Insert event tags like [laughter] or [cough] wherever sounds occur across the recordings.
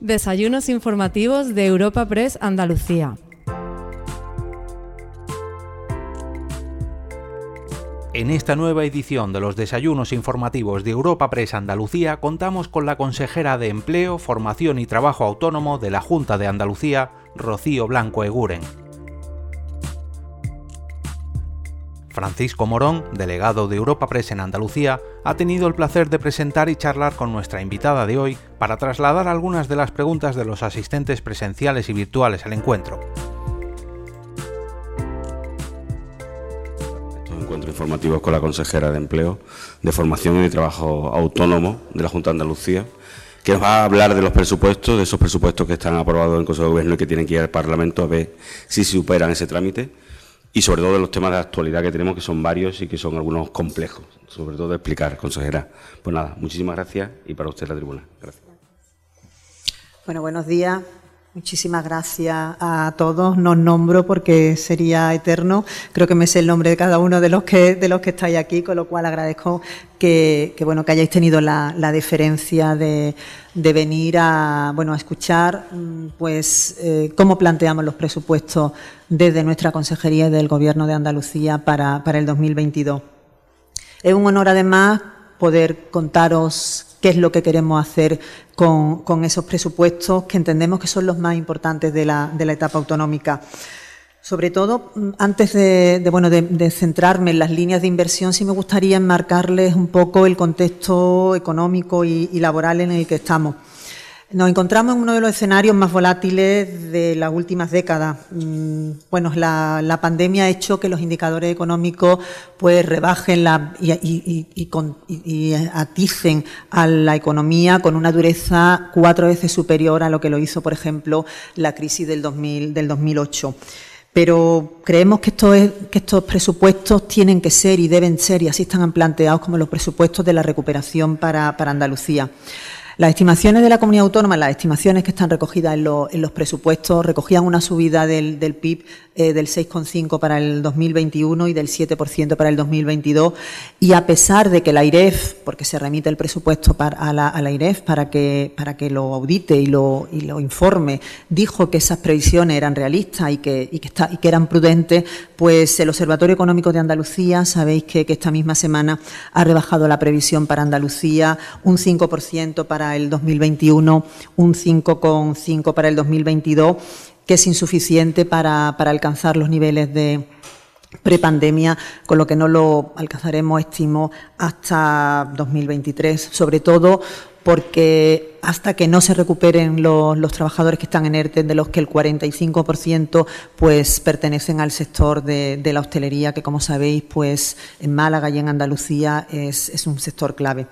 Desayunos informativos de Europa Press Andalucía. En esta nueva edición de los desayunos informativos de Europa Press Andalucía contamos con la consejera de Empleo, Formación y Trabajo Autónomo de la Junta de Andalucía, Rocío Blanco Eguren. Francisco Morón, delegado de Europa Press en Andalucía, ha tenido el placer de presentar y charlar con nuestra invitada de hoy para trasladar algunas de las preguntas de los asistentes presenciales y virtuales al encuentro. Estos encuentros informativos con la consejera de Empleo, de Formación y Trabajo Autónomo de la Junta de Andalucía, que nos va a hablar de los presupuestos, de esos presupuestos que están aprobados en el Consejo de Gobierno y que tienen que ir al Parlamento a ver si superan ese trámite y sobre todo de los temas de actualidad que tenemos, que son varios y que son algunos complejos, sobre todo de explicar, consejera. Pues nada, muchísimas gracias y para usted la tribuna. Gracias. Bueno, buenos días. Muchísimas gracias a todos. No os nombro porque sería eterno. Creo que me sé el nombre de cada uno de los que de los que estáis aquí, con lo cual agradezco que, bueno que hayáis tenido la, la deferencia de, de, venir a bueno a escuchar mm, pues eh, cómo planteamos los presupuestos desde nuestra consejería y del Gobierno de Andalucía para, para el 2022. Es un honor además poder contaros qué es lo que queremos hacer con, esos presupuestos que entendemos que son los más importantes de la, de la etapa autonómica. Sobre todo, mm, antes de, centrarme en las líneas de inversión, sí me gustaría enmarcarles un poco el contexto económico y laboral en el que estamos. Nos encontramos en uno de los escenarios más volátiles de las últimas décadas. Mm, bueno, la, pandemia ha hecho que los indicadores económicos pues rebajen la, y, y, aticen a la economía con una dureza cuatro veces superior a lo que lo hizo, por ejemplo, la crisis del, 2000, del 2008 pero creemos que, esto es, que, estos presupuestos tienen que ser y deben ser, y así están planteados como los presupuestos de la recuperación para Andalucía. Las estimaciones de la comunidad autónoma, las estimaciones que están recogidas en, lo, en los presupuestos, recogían una subida del, del PIB eh, del 6,5 para el 2021 y del 7% para el 2022. Y a pesar de que la IREF, porque se remite el presupuesto para, a, la, a, IREF para que, para que lo audite y lo, y lo informe, dijo que esas previsiones eran realistas y que, y que, está, y que eran prudentes, pues el Observatorio Económico de Andalucía, sabéis que, que esta misma semana ha rebajado la previsión para Andalucía un 5% para el 2021, un 5,5 para el 2022, que es insuficiente para, para alcanzar los niveles de prepandemia, con lo que no lo alcanzaremos, estimo, hasta 2023, sobre todo porque hasta que no se recuperen los, los, trabajadores que están en ERTE, de los que el 45% pues pertenecen al sector de, de, la hostelería, que como sabéis, pues en Málaga y en Andalucía es, es un sector clave.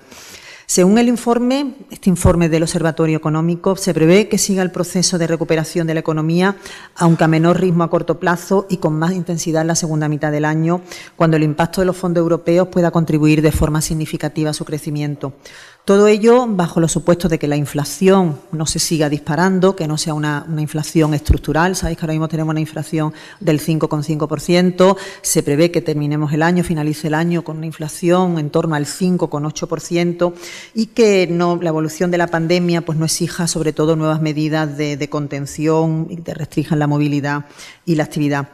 Según el informe, este informe del Observatorio Económico, se prevé que siga el proceso de recuperación de la economía, aunque a menor ritmo a corto plazo y con más intensidad en la segunda mitad del año, cuando el impacto de los fondos europeos pueda contribuir de forma significativa a su crecimiento. Todo ello bajo los supuestos de que la inflación no se siga disparando, que no sea una, una inflación estructural. Sabéis que ahora mismo tenemos una inflación del 5,5%. Se prevé que terminemos el año, finalice el año con una inflación en torno al 5,8% y que no, la evolución de la pandemia pues, no exija sobre todo nuevas medidas de, de contención y que restrinjan la movilidad y la actividad.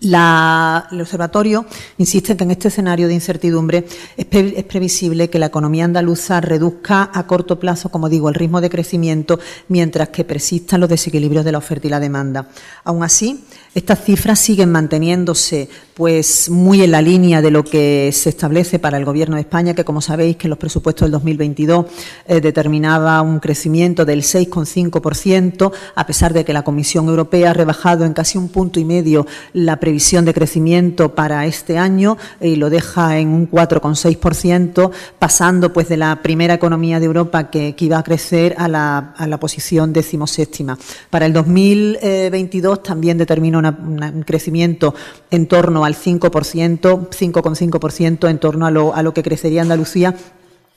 La, el observatorio insiste que en este escenario de incertidumbre es, es, previsible que la economía andaluza reduzca a corto plazo, como digo, el ritmo de crecimiento, mientras que persistan los desequilibrios de la oferta y la demanda. Aún así, estas cifras siguen manteniéndose pues muy en la línea de lo que se establece para el Gobierno de España, que como sabéis que en los presupuestos del 2022 eh, determinaba un crecimiento del 6,5%, a pesar de que la Comisión Europea ha rebajado en casi un punto y medio la previsión de crecimiento para este año y lo deja en un 4,6%, pasando pues de la primera economía de Europa que, iba a crecer a la, a la posición decimoséptima. Para el 2022 también determinó un crecimiento en torno al 5%, 5,5% en torno a lo, a lo que crecería Andalucía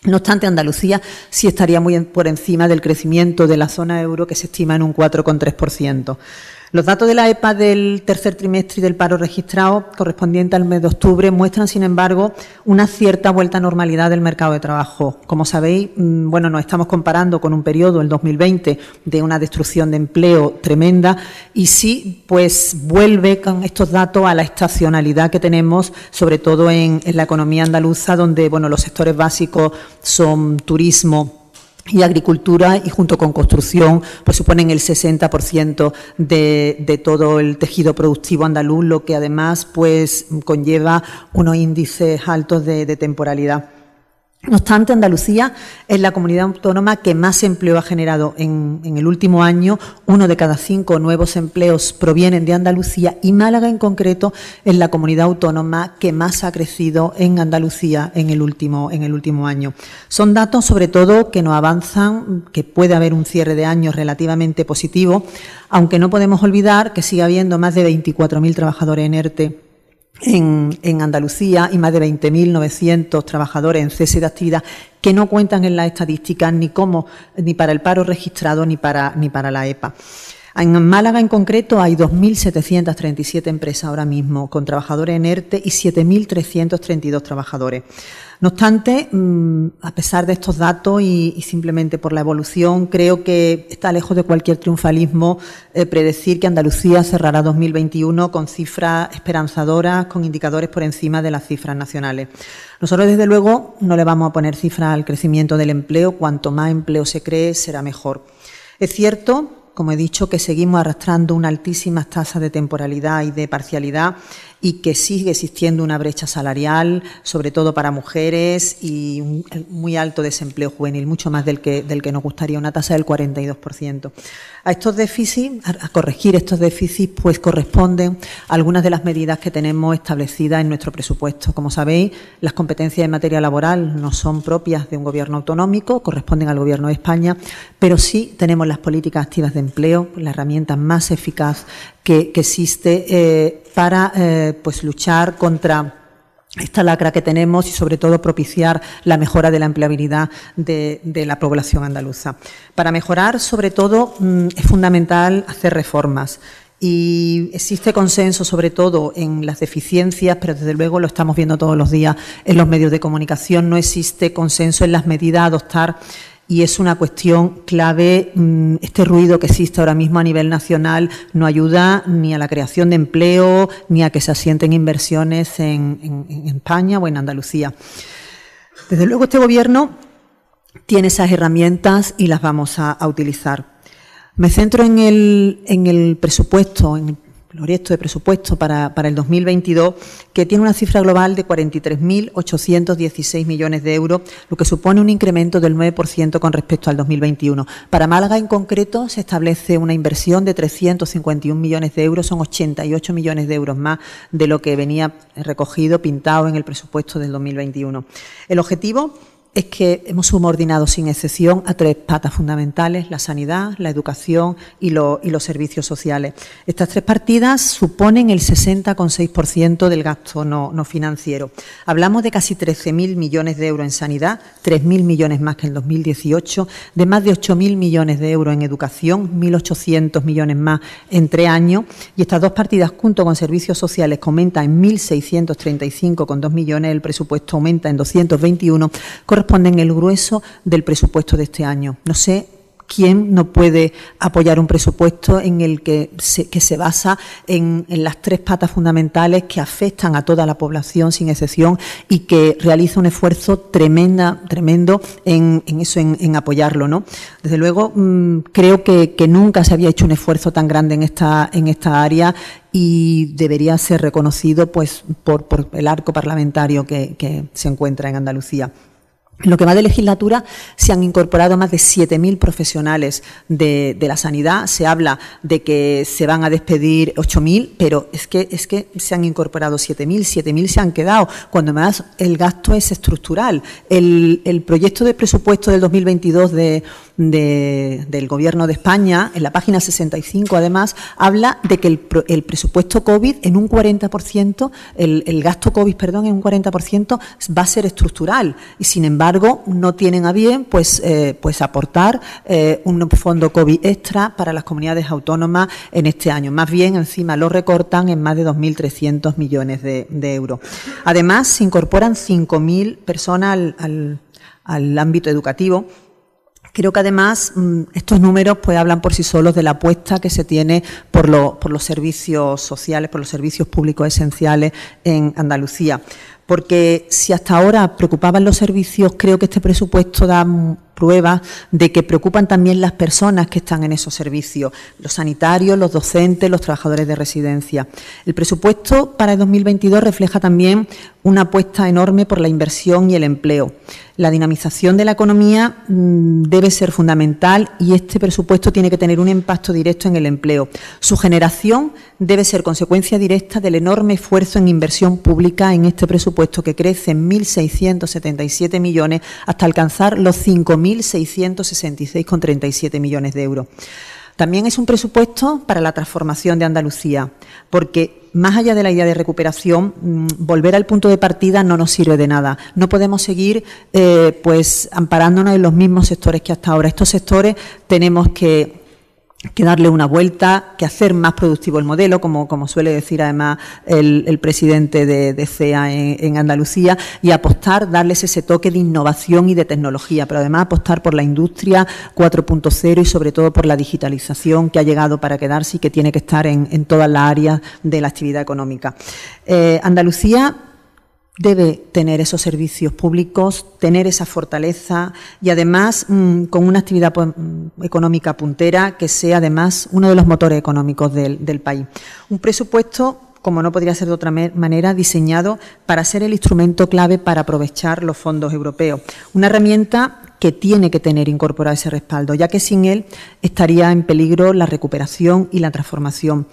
no obstante, Andalucía sí estaría muy por encima del crecimiento de la zona euro, que se estima en un 4,3%. Los datos de la EPA del tercer trimestre y del paro registrado correspondiente al mes de octubre muestran, sin embargo, una cierta vuelta a normalidad del mercado de trabajo. Como sabéis, mm, bueno, nos estamos comparando con un periodo, el 2020, de una destrucción de empleo tremenda y sí, pues vuelve con estos datos a la estacionalidad que tenemos, sobre todo en, en la economía andaluza, donde, bueno, los sectores básicos son turismo, y agricultura y junto con construcción pues suponen el 60% de, de todo el tejido productivo andaluz, lo que además pues conlleva unos índices altos de, de temporalidad. No obstante, Andalucía es la comunidad autónoma que más empleo ha generado en, el último año. Uno de cada cinco nuevos empleos provienen de Andalucía y Málaga en concreto es la comunidad autónoma que más ha crecido en Andalucía en el último, en el último año. Son datos sobre todo que nos avanzan, que puede haber un cierre de año relativamente positivo, aunque no podemos olvidar que sigue habiendo más de 24.000 trabajadores en ERTE en, en, Andalucía y más de 20.900 trabajadores en cese de actividad que no cuentan en las estadísticas ni como ni para el paro registrado ni para ni para la EPA. En Málaga en concreto hay 2.737 empresas ahora mismo con trabajadores en ERTE y 7.332 trabajadores. No obstante, mm, a pesar de estos datos y, simplemente por la evolución, creo que está lejos de cualquier triunfalismo eh, predecir que Andalucía cerrará 2021 con cifras esperanzadoras, con indicadores por encima de las cifras nacionales. Nosotros, desde luego, no le vamos a poner cifras al crecimiento del empleo. Cuanto más empleo se cree, será mejor. Es cierto como he dicho, que seguimos arrastrando una altísima tasa de temporalidad y de parcialidad y que sigue existiendo una brecha salarial, sobre todo para mujeres, y un muy alto desempleo juvenil, mucho más del que, del que nos gustaría, una tasa del 42%. A estos déficits, a corregir estos déficits, pues corresponden algunas de las medidas que tenemos establecidas en nuestro presupuesto. Como sabéis, las competencias en materia laboral no son propias de un gobierno autonómico, corresponden al gobierno de España, pero sí tenemos las políticas activas de empleo, la herramienta más eficaz que, existe eh, para eh, pues luchar contra esta lacra que tenemos y sobre todo propiciar la mejora de la empleabilidad de, la población andaluza. Para mejorar, sobre todo, mmm, es fundamental hacer reformas. Y existe consenso sobre todo en las deficiencias, pero desde luego lo estamos viendo todos los días en los medios de comunicación. No existe consenso en las medidas a adoptar y es una cuestión clave. Mm, este ruido que existe ahora mismo a nivel nacional no ayuda ni a la creación de empleo ni a que se asienten inversiones en, España o en Andalucía. Desde luego, este Gobierno tiene esas herramientas y las vamos a, utilizar. Me centro en el, en el presupuesto, proyecto de presupuesto para, para, el 2022, que tiene una cifra global de 43.816 millones de euros, lo que supone un incremento del 9% con respecto al 2021. Para Málaga, en concreto, se establece una inversión de 351 millones de euros, son 88 millones de euros más de lo que venía recogido, pintado en el presupuesto del 2021. El objetivo es que hemos subordinado sin excepción a tres patas fundamentales, la sanidad, la educación y, lo, y los servicios sociales. Estas tres partidas suponen el 60,6% del gasto no, no, financiero. Hablamos de casi 13.000 millones de euros en sanidad, 3.000 millones más que en 2018, de más de 8.000 millones de euros en educación, 1.800 millones más en tres años, y estas dos partidas junto con servicios sociales que aumenta en 1.635,2 millones, el presupuesto aumenta en 221, corresponden el grueso del presupuesto de este año. No sé quién no puede apoyar un presupuesto en el que se, que se basa en, las tres patas fundamentales que afectan a toda la población sin excepción y que realiza un esfuerzo tremenda, tremendo en, eso, en, apoyarlo. ¿no? Desde luego, mmm, creo que, nunca se había hecho un esfuerzo tan grande en esta, en esta área y debería ser reconocido pues, por, por el arco parlamentario que se encuentra en Andalucía. En lo que va de legislatura se han incorporado más de 7.000 profesionales de, la sanidad. Se habla de que se van a despedir 8.000, pero es que, es que se han incorporado 7.000, 7.000 se han quedado, cuando más el gasto es estructural. El, el proyecto de presupuesto del 2022 de, de, del Gobierno de España, en la página 65 además, habla de que el, el presupuesto COVID en un 40%, el, el gasto COVID, perdón, en un 40% va a ser estructural. Y sin embargo, embargo, no tienen a bien pues, eh, pues aportar eh, un fondo COVID extra para las comunidades autónomas en este año. Más bien, encima lo recortan en más de 2.300 millones de, euros. Además, se incorporan 5.000 personas al, ámbito educativo Creo que además mm, estos números pues hablan por sí solos de la apuesta que se tiene por, por los servicios sociales, por los servicios públicos esenciales en Andalucía. Porque si hasta ahora preocupaban los servicios, creo que este presupuesto da pruebas de que preocupan también las personas que están en esos servicios, los sanitarios, los docentes, los trabajadores de residencia. El presupuesto para el 2022 refleja también una apuesta enorme por la inversión y el empleo. La dinamización de la economía mm, debe ser fundamental y este presupuesto tiene que tener un impacto directo en el empleo. Su generación debe ser consecuencia directa del enorme esfuerzo en inversión pública en este presupuesto que crece en 1.677 millones hasta alcanzar los 5.000 1.666,37 millones de euros. También es un presupuesto para la transformación de Andalucía, porque más allá de la idea de recuperación, mm, volver al punto de partida no nos sirve de nada. No podemos seguir eh, pues amparándonos en los mismos sectores que hasta ahora. Estos sectores tenemos que que darle una vuelta, que hacer más productivo el modelo, como, como suele decir además el, presidente de, CEA en, Andalucía, y apostar, darles ese toque de innovación y de tecnología, pero además apostar por la industria 4.0 y sobre todo por la digitalización que ha llegado para quedarse y que tiene que estar en, en todas las áreas de la actividad económica. Eh, Andalucía debe tener esos servicios públicos, tener esa fortaleza y además mm, con una actividad pues, mm, económica puntera que sea además uno de los motores económicos del, país. Un presupuesto como no podría ser de otra manera, diseñado para ser el instrumento clave para aprovechar los fondos europeos. Una herramienta que tiene que tener incorporado ese respaldo, ya que sin él estaría en peligro la recuperación y la transformación.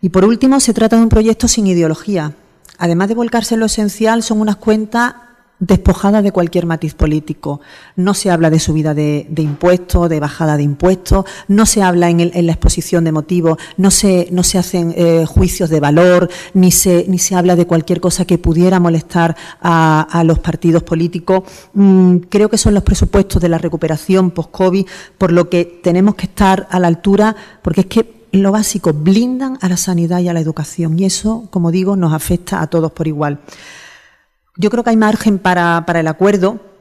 Y por último, se trata de un proyecto sin ideología, además de volcarse en lo esencial, son unas cuentas despojadas de cualquier matiz político. No se habla de subida de, impuestos, de bajada de impuestos, no se habla en, la exposición de motivos, no se, no se hacen eh, juicios de valor, ni se, ni se habla de cualquier cosa que pudiera molestar a, los partidos políticos. Mm, creo que son los presupuestos de la recuperación post-COVID, por lo que tenemos que estar a la altura, porque es que lo básico, blindan a la sanidad y a la educación. Y eso, como digo, nos afecta a todos por igual. Yo creo que hay margen para, para el acuerdo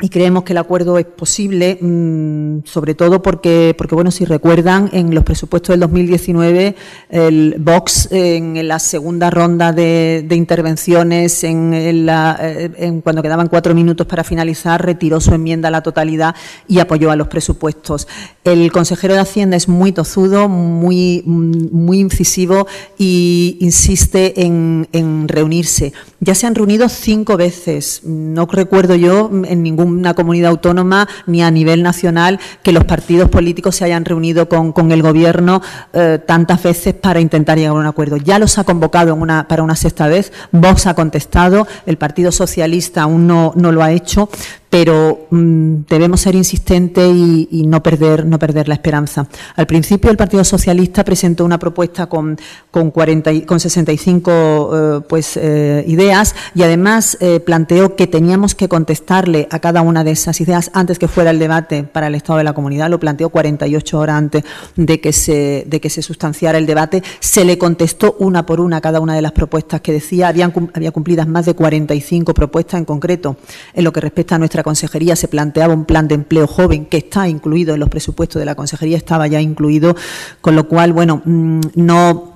y creemos que el acuerdo es posible, mm, sobre todo porque, porque, bueno, si recuerdan, en los presupuestos del 2019, el Vox, en la segunda ronda de, intervenciones, en, la, eh, en, cuando quedaban cuatro minutos para finalizar, retiró su enmienda a la totalidad y apoyó a los presupuestos. El consejero de Hacienda es muy tozudo, muy, muy incisivo y insiste en, en reunirse. Ya se han reunido cinco veces. No recuerdo yo en ningún una comunidad autónoma ni a nivel nacional que los partidos políticos se hayan reunido con, el Gobierno eh, tantas veces para intentar llegar a un acuerdo. Ya los ha convocado para una sexta vez, Vox ha contestado, el Partido Socialista aún no, no lo ha hecho, pero mm, debemos ser insistentes y, no, perder, no perder la esperanza. Al principio el Partido Socialista presentó una propuesta con, con, 40, con 65 eh, pues, eh, ideas y además eh, planteó que teníamos que contestarle a cada una de esas ideas antes que fuera el debate para el Estado de la Comunidad. Lo planteó 48 horas antes de que se, de que se sustanciara el debate. Se le contestó una por una a cada una de las propuestas que decía. Habían, había cumplidas más de 45 propuestas en concreto en lo que respecta a nuestra consejería se planteaba un plan de empleo joven que está incluido en los presupuestos de la consejería, estaba ya incluido, con lo cual, bueno, mm, no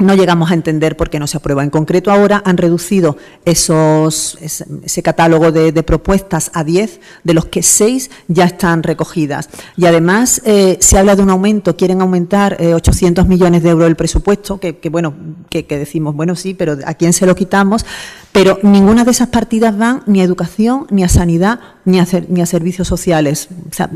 no llegamos a entender por qué no se aprueba. En concreto, ahora han reducido esos, ese, catálogo de, propuestas a 10, de los que 6 ya están recogidas. Y además eh, se habla de un aumento, quieren aumentar 800 eh, millones de euros el presupuesto, que, bueno, que, decimos, bueno, sí, pero ¿a quién se lo quitamos? Pero ninguna de esas partidas van ni a educación, ni a sanidad, ni a, servicios sociales.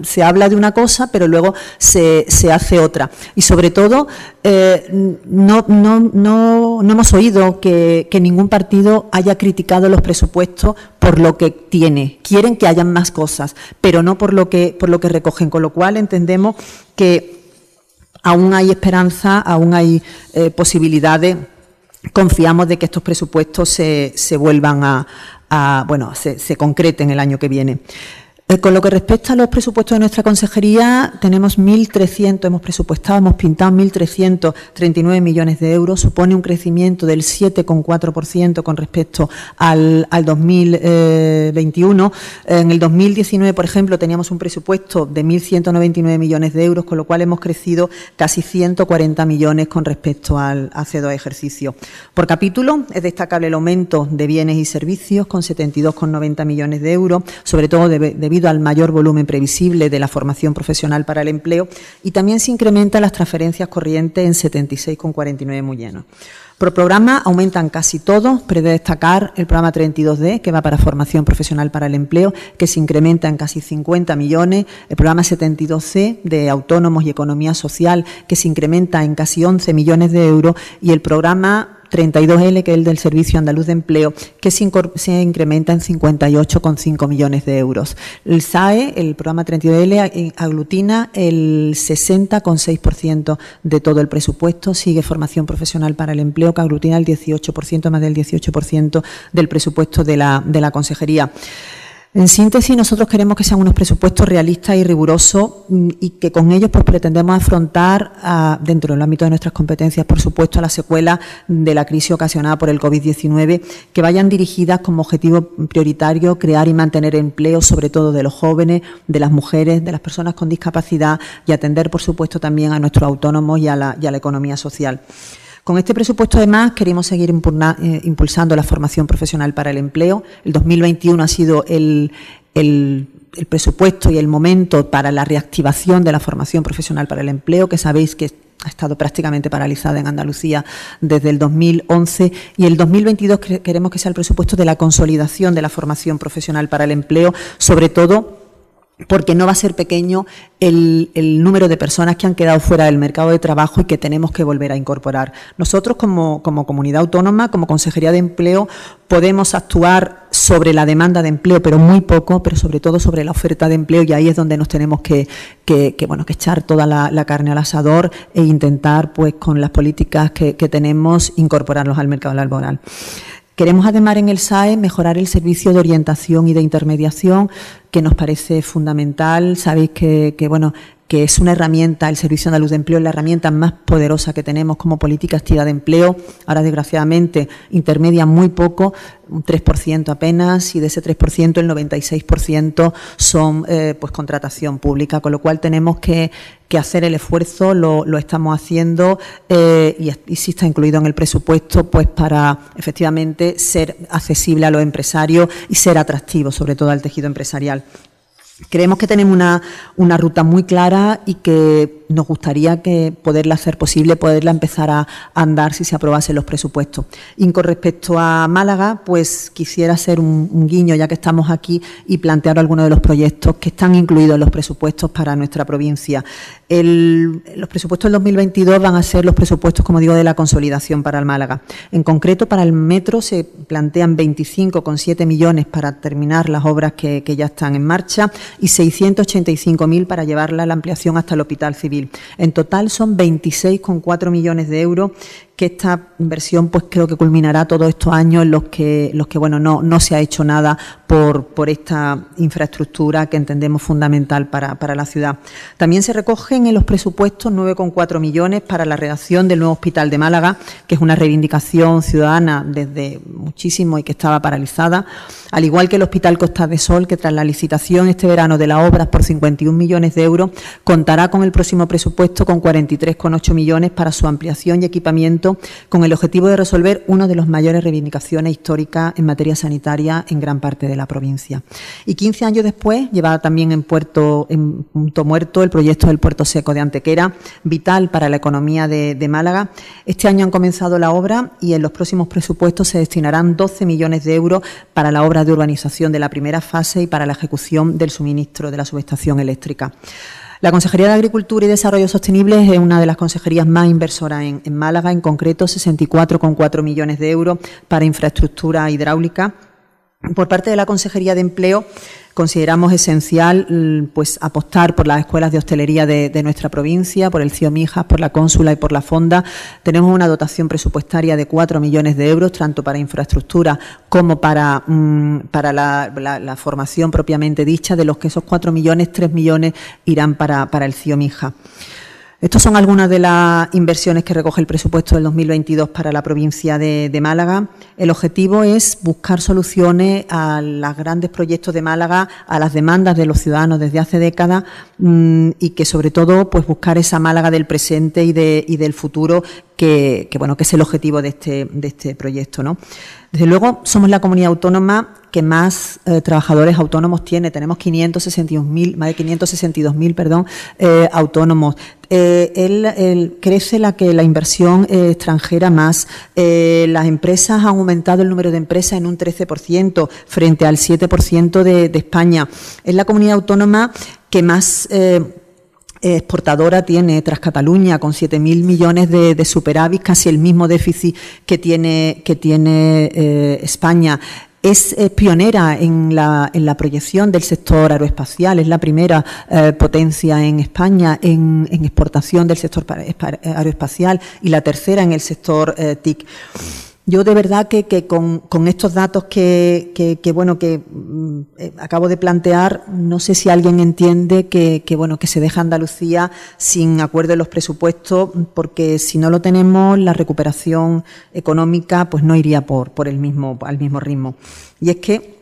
Se habla de una cosa, pero luego se, se hace otra. Y sobre todo, eh, no no, no, no hemos oído que, ningún partido haya criticado los presupuestos por lo que tiene. Quieren que hayan más cosas, pero no por lo que, por lo que recogen. Con lo cual entendemos que aún hay esperanza, aún hay eh, posibilidades. Confiamos de que estos presupuestos se, se vuelvan a, bueno, se, se concrete en el año que viene. Eh, con lo que respecta a los presupuestos de nuestra consejería, tenemos 1.300, hemos presupuestado, hemos pintado 1.339 millones de euros, supone un crecimiento del 7,4% con respecto al, 2021. En el 2019, por ejemplo, teníamos un presupuesto de 1.199 millones de euros, con lo cual hemos crecido casi 140 millones con respecto al hace dos ejercicios. Por capítulo, es destacable el aumento de bienes y servicios con 72,90 millones de euros, sobre todo de debido al mayor volumen previsible de la formación profesional para el empleo y también se incrementan las transferencias corrientes en 76,49 millones. Por programa aumentan casi todos, pero de destacar el programa 32D, que va para formación profesional para el empleo, que se incrementa en casi 50 millones, el programa 72C de autónomos y economía social, que se incrementa en casi 11 millones de euros, y el programa 32L, que es el del Servicio Andaluz de Empleo, que se, incrementa en 58,5 millones de euros. El SAE, el programa 32L, aglutina el 60,6% de todo el presupuesto, sigue formación profesional para el empleo, que aglutina el 18%, más del 18% del presupuesto de la, de la consejería. En síntesis, nosotros queremos que sean unos presupuestos realistas y rigurosos mm, y que con ellos pues, pretendemos afrontar, ah, dentro del ámbito de nuestras competencias, por supuesto, a la secuela de la crisis ocasionada por el COVID-19, que vayan dirigidas como objetivo prioritario crear y mantener empleo, sobre todo de los jóvenes, de las mujeres, de las personas con discapacidad y atender, por supuesto, también a nuestros autónomos y a la, y a la economía social. Con este presupuesto, además, queremos seguir eh, impulsando la formación profesional para el empleo. El 2021 ha sido el, presupuesto y el momento para la reactivación de la formación profesional para el empleo, que sabéis que ha estado prácticamente paralizada en Andalucía desde el 2011 y el 2022 queremos que sea el presupuesto de la consolidación de la formación profesional para el empleo, sobre todo porque no va a ser pequeño el, número de personas que han quedado fuera del mercado de trabajo y que tenemos que volver a incorporar. Nosotros, como, comunidad autónoma, como Consejería de Empleo, podemos actuar sobre la demanda de empleo, pero muy poco, pero sobre todo sobre la oferta de empleo, y ahí es donde nos tenemos que, bueno, que echar toda la, carne al asador e intentar, pues, con las políticas que tenemos, incorporarlos al mercado laboral. Queremos además en el SAE mejorar el servicio de orientación y de intermediación, que nos parece fundamental. Sabéis que, bueno, que es una herramienta, el Servicio Andaluz de Empleo es la herramienta más poderosa que tenemos como política activa de empleo. Ahora, desgraciadamente, intermedia muy poco, un 3% apenas, y de ese 3% el 96% son eh, pues contratación pública, con lo cual tenemos que, hacer el esfuerzo, lo, estamos haciendo eh, y, y sí está incluido en el presupuesto, pues para efectivamente ser accesible a los empresarios y ser atractivo, sobre todo al tejido empresarial. Creemos que tenemos una, una, ruta muy clara y que nos gustaría que poderla hacer posible, poderla empezar a andar si se aprobasen los presupuestos. Y con respecto a Málaga, pues quisiera hacer un, guiño, ya que estamos aquí, y plantear algunos de los proyectos que están incluidos en los presupuestos para nuestra provincia. los presupuestos del 2022 van a ser los presupuestos, como digo, de la consolidación para el Málaga. En concreto, para el metro se plantean 25,7 millones para terminar las obras que, ya están en marcha y 685.000 para llevarla a la ampliación hasta el Hospital Civil. En total son 26,4 millones de euros que esta inversión pues creo que culminará todos estos años en los que los que bueno no, no se ha hecho nada por, por esta infraestructura que entendemos fundamental para, para la ciudad. También se recogen en los presupuestos 9,4 millones para la redacción del nuevo hospital de Málaga, que es una reivindicación ciudadana desde muchísimo y que estaba paralizada, al igual que el Hospital Costa de Sol, que tras la licitación este verano de las obras por 51 millones de euros, contará con el próximo presupuesto con 43,8 millones para su ampliación y equipamiento con el objetivo de resolver una de las mayores reivindicaciones históricas en materia sanitaria en gran parte de la provincia. Y 15 años después, lleva también en puerto, punto muerto, el proyecto del puerto seco de Antequera, vital para la economía de Málaga. Este año han comenzado la obra y en los próximos presupuestos se destinarán 12 millones de euros para la obra de urbanización de la primera fase y para la ejecución del suministro de la subestación eléctrica. La Consejería de Agricultura y Desarrollo Sostenible es una de las consejerías más inversoras en, Málaga, en concreto 64,4 millones de euros para infraestructura hidráulica Por parte de la Consejería de Empleo, consideramos esencial mm, pues apostar por las escuelas de hostelería de, nuestra provincia, por el CIO Mijas, por la Cónsula y por la Fonda. Tenemos una dotación presupuestaria de 4 millones de euros, tanto para infraestructura como para, mm, para la, formación propiamente dicha, de los que esos 4 millones, 3 millones irán para, para el CIO Mijas. Estas son algunas de las inversiones que recoge el presupuesto del 2022 para la provincia de, Málaga. El objetivo es buscar soluciones a los grandes proyectos de Málaga, a las demandas de los ciudadanos desde hace décadas mm, y que sobre todo pues buscar esa Málaga del presente y, del futuro que, bueno que es el objetivo de este, de este proyecto, ¿no? Desde luego, somos la comunidad autónoma que más eh, trabajadores autónomos tiene. Tenemos 562.000, más de 562.000, perdón, eh, autónomos. Eh, crece la que la inversión extranjera más. las empresas han aumentado el número de empresas en un 13% frente al 7% de, España. Es la comunidad autónoma que más exportadora tiene tras Cataluña con 7.000 millones de, de, superávit, casi el mismo déficit que tiene, que tiene eh, España. Es eh, pionera en la, en la, proyección del sector aeroespacial, es la primera eh, potencia en España en, en, exportación del sector aeroespacial y la tercera en el sector TIC. Yo de verdad que, con, estos datos que, bueno que mm, eh, acabo de plantear, no sé si alguien entiende que, bueno que se deja Andalucía sin acuerdo en los presupuestos, porque si no lo tenemos, la recuperación económica pues no iría por, por el mismo, al mismo ritmo. Y es que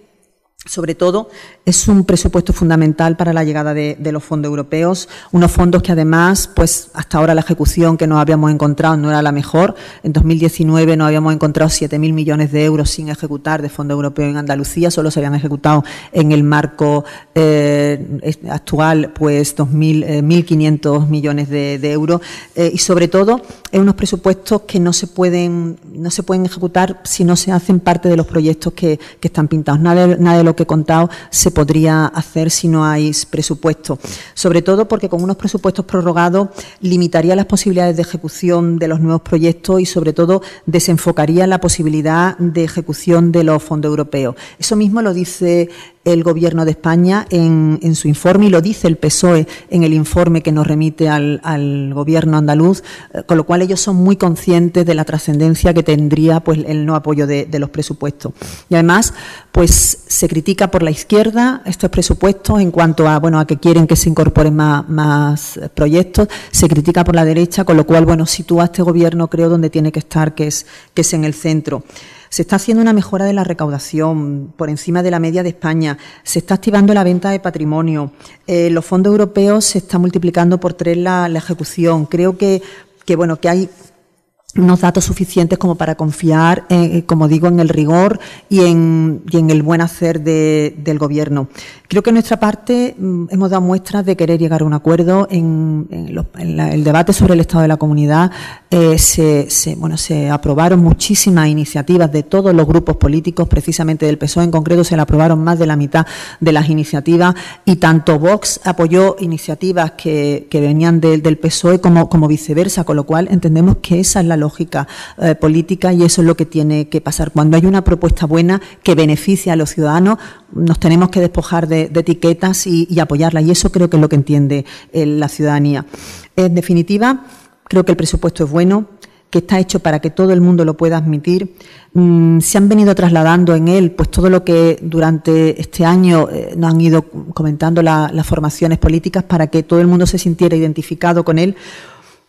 sobre todo, es un presupuesto fundamental para la llegada de, los fondos europeos, unos fondos que además, pues hasta ahora la ejecución que nos habíamos encontrado no era la mejor. En 2019 nos habíamos encontrado 7.000 millones de euros sin ejecutar de fondo europeo en Andalucía, solo se habían ejecutado en el marco eh, actual, pues 2.000, 1.500 eh, millones de, euros. Eh, y sobre todo, es unos presupuestos que no se pueden, no se pueden ejecutar si no se hacen parte de los proyectos que, están pintados. Nada, nada de lo que he contado se podría hacer si no hay presupuesto. Sobre todo porque con unos presupuestos prorrogados limitaría las posibilidades de ejecución de los nuevos proyectos y sobre todo desenfocaría la posibilidad de ejecución de los fondos europeos. Eso mismo lo dice el Gobierno de España en, su informe y lo dice el PSOE en el informe que nos remite al, Gobierno andaluz, eh, con lo cual ellos son muy conscientes de la trascendencia que tendría pues, el no apoyo de, los presupuestos. Y además, pues se critica por la izquierda estos presupuestos en cuanto a, bueno, a que quieren que se incorporen más, proyectos, se critica por la derecha, con lo cual, bueno, sitúa este Gobierno, creo, donde tiene que estar, que es, que es en el centro. Se está haciendo una mejora de la recaudación por encima de la media de España. Se está activando la venta de patrimonio. Eh, los fondos europeos se está multiplicando por tres la, ejecución. Creo que, que bueno que hay unos datos suficientes como para confiar, eh, como digo, en el rigor y en, el buen hacer del Gobierno. Creo que en nuestra parte mm, hemos dado muestras de querer llegar a un acuerdo. En, el debate sobre el Estado de la Comunidad eh, se, bueno, se aprobaron muchísimas iniciativas de todos los grupos políticos, precisamente del PSOE en concreto se le aprobaron más de la mitad de las iniciativas y tanto Vox apoyó iniciativas que, venían del PSOE como, como viceversa, con lo cual entendemos que esa es la lógica eh, política y eso es lo que tiene que pasar. Cuando hay una propuesta buena que beneficia a los ciudadanos, nos tenemos que despojar de, etiquetas y, apoyarla. Y eso creo que es lo que entiende eh, la ciudadanía. En definitiva, creo que el presupuesto es bueno que está hecho para que todo el mundo lo pueda admitir. Mm, se han venido trasladando en él pues todo lo que durante este año eh, nos han ido comentando las formaciones políticas para que todo el mundo se sintiera identificado con él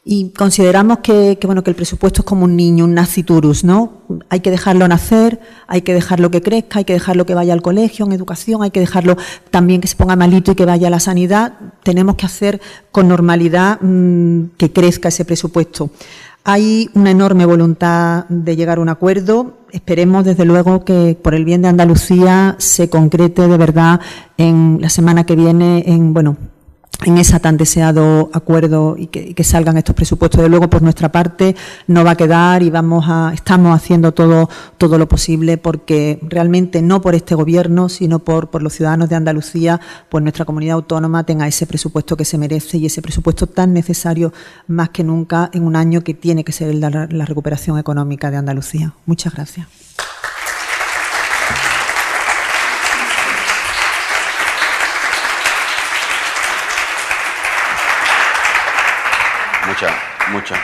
y consideramos que, bueno, que el presupuesto es como un niño, un naciturus, ¿no? Hay que dejarlo nacer, hay que dejarlo que crezca, hay que dejarlo que vaya al colegio, en educación, hay que dejarlo también que se ponga malito y que vaya a la sanidad. Tenemos que hacer con normalidad mm, que crezca ese presupuesto. Hay una enorme voluntad de llegar a un acuerdo. Esperemos, desde luego, que por el bien de Andalucía se concrete de verdad en la semana que viene en, bueno, en ese tan deseado acuerdo y que, salgan estos presupuestos. De luego, por nuestra parte, no va a quedar y vamos a, estamos haciendo todo, todo lo posible porque realmente no por este gobierno, sino por, por los ciudadanos de Andalucía, pues nuestra comunidad autónoma tenga ese presupuesto que se merece y ese presupuesto tan necesario más que nunca en un año que tiene que ser el de la recuperación económica de Andalucía. Muchas gracias. Muchas,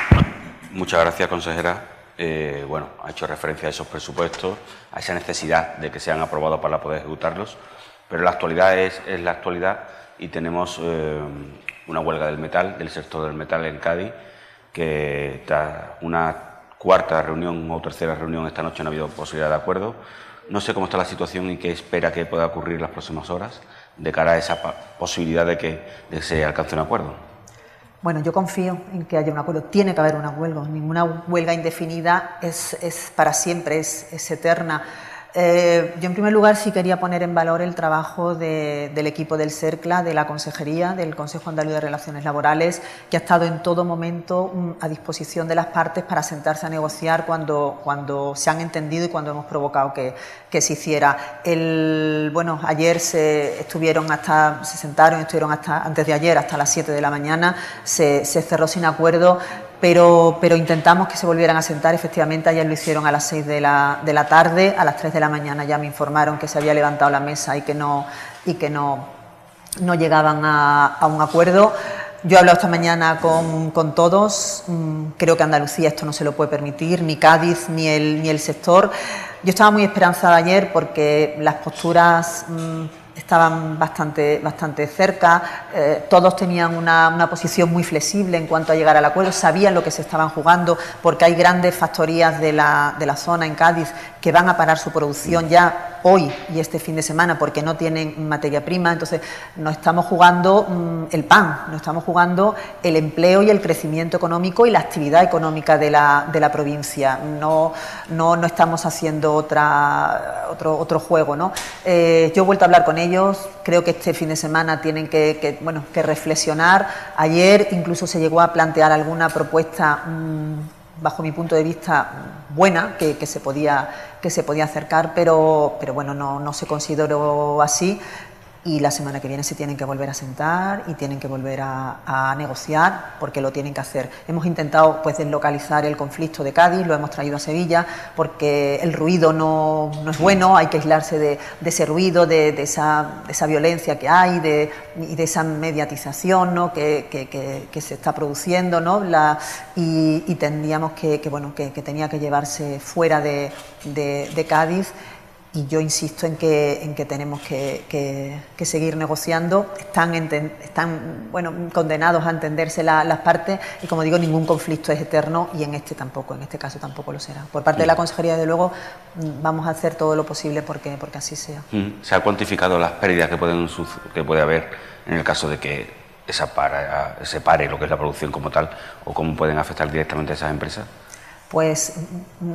muchas gracias, consejera. Eh, bueno, ha hecho referencia a esos presupuestos, a esa necesidad de que sean aprobados para poder ejecutarlos, pero la actualidad es, la actualidad y tenemos eh, una huelga del metal, del sector del metal en Cádiz, que tras una cuarta reunión o tercera reunión esta noche no ha habido posibilidad de acuerdo. No sé cómo está la situación y qué espera que pueda ocurrir en las próximas horas de cara a esa posibilidad de que, se alcance un acuerdo. Bueno, yo confío en que haya un acuerdo. Tiene que haber una huelga. Ninguna huelga indefinida es, es para siempre, es, es eterna. Eh, yo, en primer lugar, sí quería poner en valor el trabajo del equipo del CERCLA, de la Consejería, del Consejo Andaluz de Relaciones Laborales, que ha estado en todo momento mm, a disposición de las partes para sentarse a negociar cuando, cuando se han entendido y cuando hemos provocado que, que se hiciera. El, bueno, ayer se estuvieron hasta, se sentaron, estuvieron hasta antes de ayer, hasta las 7 de la mañana, se, se cerró sin acuerdo pero, intentamos que se volvieran a sentar. Efectivamente, ayer lo hicieron a las 6 de la, de la, tarde, a las 3 de la mañana ya me informaron que se había levantado la mesa y que no, y que no, llegaban a, un acuerdo. Yo he hablado esta mañana con, con, todos, mm, creo que Andalucía esto no se lo puede permitir, ni Cádiz, ni el, ni el sector. Yo estaba muy esperanzada ayer porque las posturas... Estaban bastante, bastante cerca, eh, todos tenían una, una, posición muy flexible en cuanto a llegar al acuerdo, sabían lo que se estaban jugando, porque hay grandes factorías de la, de la zona en Cádiz que van a parar su producción ya hoy y este fin de semana porque no tienen materia prima, entonces no estamos jugando mm, el pan, no estamos jugando el empleo y el crecimiento económico y la actividad económica de la, de la provincia, no, no, no, estamos haciendo otra, otro, otro juego. ¿no? Eh, yo he vuelto a hablar con ellos, creo que este fin de semana tienen que, bueno, que reflexionar, ayer incluso se llegó a plantear alguna propuesta... Mmm, bajo mi punto de vista, buena, que, que, se, podía, que se podía acercar, pero, pero bueno, no, no se consideró así y la semana que viene se tienen que volver a sentar y tienen que volver a, a, negociar porque lo tienen que hacer. Hemos intentado pues deslocalizar el conflicto de Cádiz, lo hemos traído a Sevilla porque el ruido no, no es bueno, hay que aislarse de, de ese ruido, de, de, esa, de, esa, violencia que hay de, y de esa mediatización ¿no? que, que, que, que, se está produciendo ¿no? La, y, y tendríamos que, bueno, que, tenía que llevarse fuera de, de Cádiz y yo insisto en que, en que tenemos que, que, que seguir negociando. Están, están bueno, condenados a entenderse la, las partes y, como digo, ningún conflicto es eterno y en este tampoco, en este caso tampoco lo será. Por parte de la Consejería, desde luego, vamos a hacer todo lo posible porque, porque así sea. ¿Se ha cuantificado las pérdidas que, pueden, que puede haber en el caso de que esa para, se pare lo que es la producción como tal o cómo pueden afectar directamente a esas empresas? Pues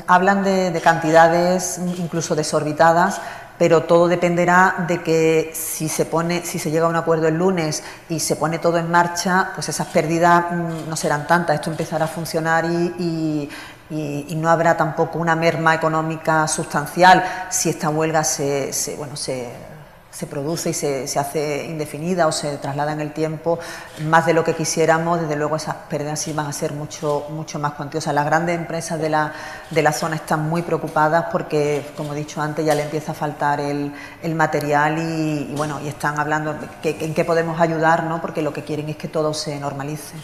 hablan de, de, cantidades incluso desorbitadas, pero todo dependerá de que si se pone, si se llega a un acuerdo el lunes y se pone todo en marcha, pues esas pérdidas mm, no serán tantas. Esto empezará a funcionar y, y, y no habrá tampoco una merma económica sustancial si esta huelga se, se bueno, se se produce y se, se, hace indefinida o se traslada en el tiempo más de lo que quisiéramos, desde luego esas pérdidas van a ser mucho, mucho más cuantiosas. Las grandes empresas de la, de la zona están muy preocupadas porque, como he dicho antes, ya le empieza a faltar el, el material y, bueno, y están hablando que, en qué podemos ayudar, ¿no? porque lo que quieren es que todo se normalice.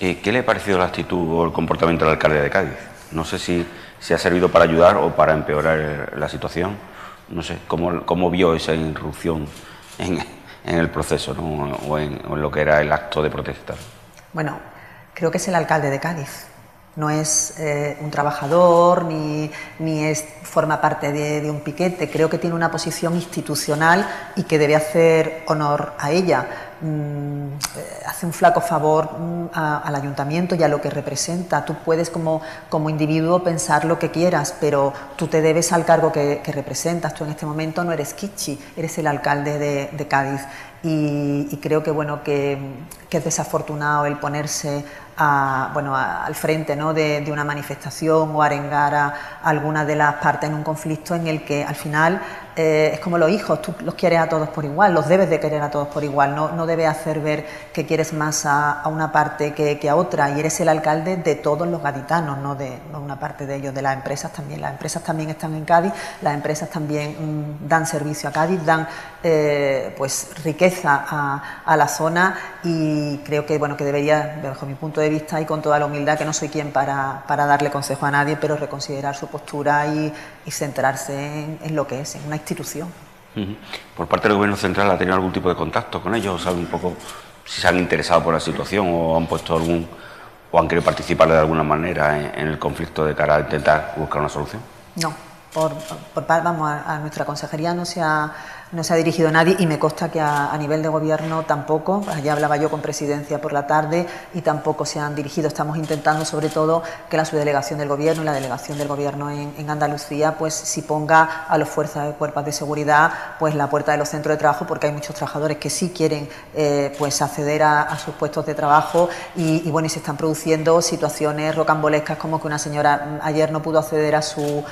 Eh, ¿Qué le ha parecido la actitud o el comportamiento del alcalde de Cádiz? No sé si, si ha servido para ayudar o para empeorar la situación no sé, cómo, cómo vio esa irrupción en, el proceso o, en, lo que era el acto de protesta. Bueno, creo que es el alcalde de Cádiz. No es eh, un trabajador ni, ni es, forma parte de, un piquete. Creo que tiene una posición institucional y que debe hacer honor a ella. Mm, hace un flaco favor mm, al ayuntamiento y a lo que representa. Tú puedes como, como individuo pensar lo que quieras, pero tú te debes al cargo que, que representas. Tú en este momento no eres Kichi, eres el alcalde de, de Cádiz. Y, y, creo que, bueno, que, que, es desafortunado el ponerse bueno, al frente ¿no? de, una manifestación o arengar a, alguna de las partes en un conflicto en el que al final eh, es como los hijos, tú los quieres a todos por igual, los debes de querer a todos por igual, no, no debes hacer ver que quieres más a, una parte que, a otra y eres el alcalde de todos los gaditanos, no de una parte de ellos, de las empresas también. Las empresas también están en Cádiz, las empresas también mm, dan servicio a Cádiz, dan eh, pues riqueza a, la zona y creo que bueno que debería, bajo mi punto de vista y con toda la humildad, que no soy quien para, darle consejo a nadie, pero reconsiderar su postura y, centrarse en, lo que es, en una institución. Por parte del Gobierno Central, ¿ha tenido algún tipo de contacto con ellos? ¿Sabe un poco si se han interesado por la situación o han puesto algún o han querido participar de alguna manera en, el conflicto de cara a intentar buscar una solución? No, por, por vamos, a, a, nuestra consejería no se ha no se ha dirigido a nadie y me consta que a, nivel de gobierno tampoco. Ya hablaba yo con presidencia por la tarde y tampoco se han dirigido. Estamos intentando sobre todo que la subdelegación del gobierno y la delegación del gobierno en, Andalucía pues si ponga a las fuerzas de cuerpos de seguridad pues la puerta de los centros de trabajo porque hay muchos trabajadores que sí quieren eh, pues acceder a, sus puestos de trabajo y, bueno y se están produciendo situaciones rocambolescas como que una señora mm, ayer no pudo acceder a su,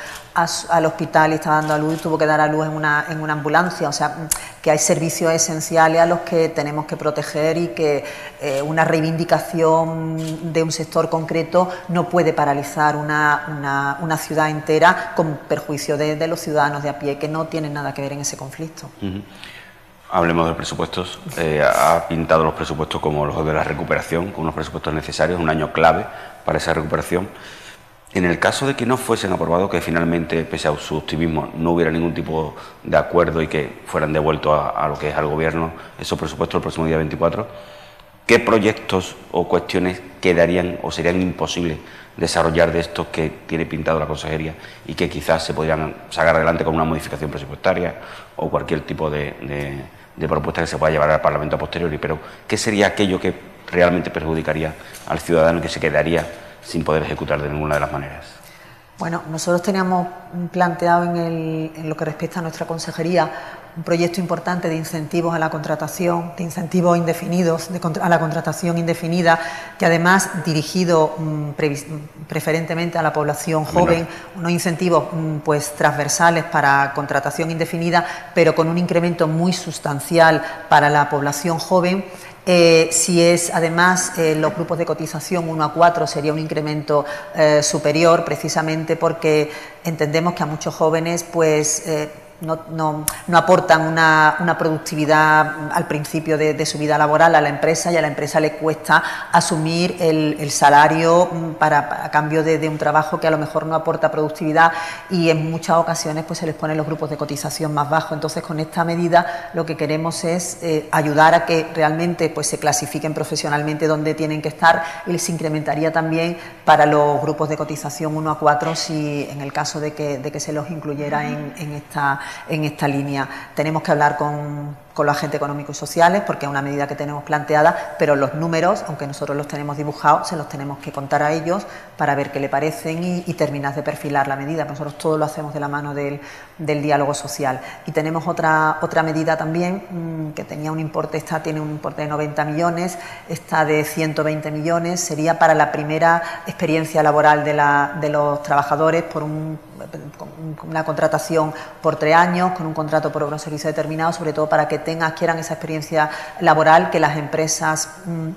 al hospital y está dando a luz y tuvo que dar a luz en una, en una ambulancia o sea, que hay servicios esenciales a los que tenemos que proteger y que eh, una reivindicación de un sector concreto no puede paralizar una, ciudad entera con perjuicio de, los ciudadanos de a pie que no tienen nada que ver en ese conflicto. Hablemos de presupuestos. Eh, ha pintado los presupuestos como los de la recuperación, con unos presupuestos necesarios, un año clave para esa recuperación. En el caso de que no fuesen aprobados, que finalmente, pese a su optimismo, no hubiera ningún tipo de acuerdo y que fueran devueltos a, lo que es al Gobierno esos presupuestos el próximo día 24, ¿qué proyectos o cuestiones quedarían o serían imposibles desarrollar de estos que tiene pintado la Consejería y que quizás se podrían sacar adelante con una modificación presupuestaria o cualquier tipo de, de propuesta que se pueda llevar al Parlamento a posteriori? Pero, ¿qué sería aquello que realmente perjudicaría al ciudadano y que se quedaría sin poder ejecutar de ninguna de las maneras. Bueno, nosotros teníamos planteado en, lo que respecta a nuestra consejería un proyecto importante de incentivos a la contratación, de incentivos indefinidos a la contratación indefinida, que además dirigido mm, preferentemente a la población joven, unos incentivos mm, pues transversales para contratación indefinida, pero con un incremento muy sustancial para la población joven eh, si es además eh, los grupos de cotización 1 a 4 sería un incremento eh, superior precisamente porque entendemos que a muchos jóvenes pues no, no, no aportan una, una, productividad al principio de, su vida laboral a la empresa y a la empresa le cuesta asumir el, el salario mm, para, a cambio de, un trabajo que a lo mejor no aporta productividad y en muchas ocasiones pues se les ponen los grupos de cotización más bajos. Entonces con esta medida lo que queremos es eh, ayudar a que realmente pues se clasifiquen profesionalmente donde tienen que estar y les incrementaría también para los grupos de cotización 1 a 4 si en el caso de que, de que se los incluyera en, en esta en esta línea. Tenemos que hablar con, con los agentes económicos y sociales, porque es una medida que tenemos planteada, pero los números, aunque nosotros los tenemos dibujados, se los tenemos que contar a ellos para ver qué le parecen y, terminar de perfilar la medida. Nosotros todo lo hacemos de la mano del, diálogo social. Y tenemos otra, otra medida también mm, que tenía un importe, esta tiene un importe de 90 millones, esta de 120 millones, sería para la primera experiencia laboral de, la, de los trabajadores por una contratación por tres años, con un contrato por un servicio determinado, sobre todo para que tengan, adquieran esa experiencia laboral, que las empresas mm,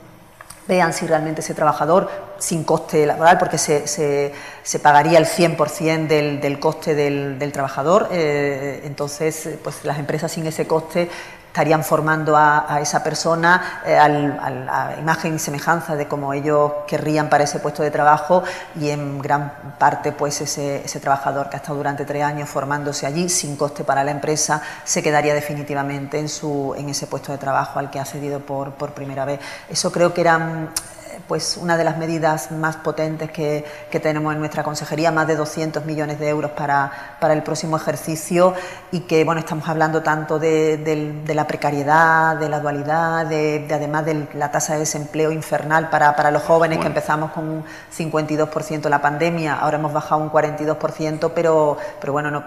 vean si realmente ese trabajador, sin coste laboral, porque se, se, pagaría el 100% del, del coste del, del trabajador, eh, entonces pues las empresas sin ese coste estarían formando a, esa persona eh, a la imagen y semejanza de cómo ellos querrían para ese puesto de trabajo y en gran parte pues ese, trabajador que ha estado durante tres años formándose allí sin coste para la empresa se quedaría definitivamente en, su, en ese puesto de trabajo al que ha cedido por, por primera vez. Eso creo que eran pues una de las medidas más potentes que, tenemos en nuestra consejería, más de 200 millones de euros para, para el próximo ejercicio y que bueno estamos hablando tanto de, la precariedad, de la dualidad, de, además de la tasa de desempleo infernal para, para los jóvenes, que empezamos con un 52% la pandemia, ahora hemos bajado un 42%, pero, pero bueno, no,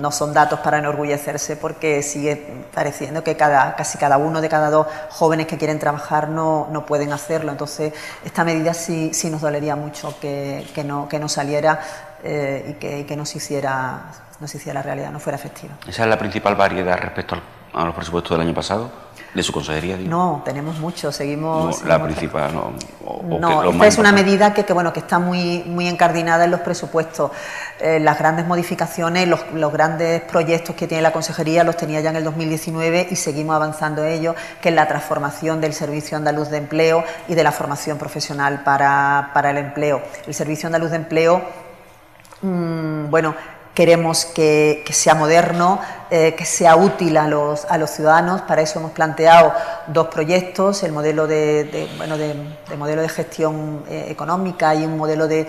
no son datos para enorgullecerse porque sigue pareciendo que cada, casi cada uno de cada dos jóvenes que quieren trabajar no, no pueden hacerlo. Entonces, esta medida sí, sí nos dolería mucho que, no, que no saliera y que, que no, se hiciera, no se hiciera realidad, no fuera efectiva. ¿Esa es la principal variedad respecto a los presupuestos del año pasado? de su consejería? No, tenemos mucho, seguimos... la principal, no. no, esta es una medida que, que, bueno, que está muy, muy encardinada en los presupuestos. Eh, las grandes modificaciones, los, los, grandes proyectos que tiene la consejería los tenía ya en el 2019 y seguimos avanzando en ello, que es la transformación del Servicio Andaluz de Empleo y de la formación profesional para, para el empleo. El Servicio Andaluz de Empleo, mmm, bueno, queremos que, sea moderno, eh, que sea útil a los, a los ciudadanos. Para eso hemos planteado dos proyectos, el modelo de, bueno, de, modelo de gestión eh, económica y un modelo de,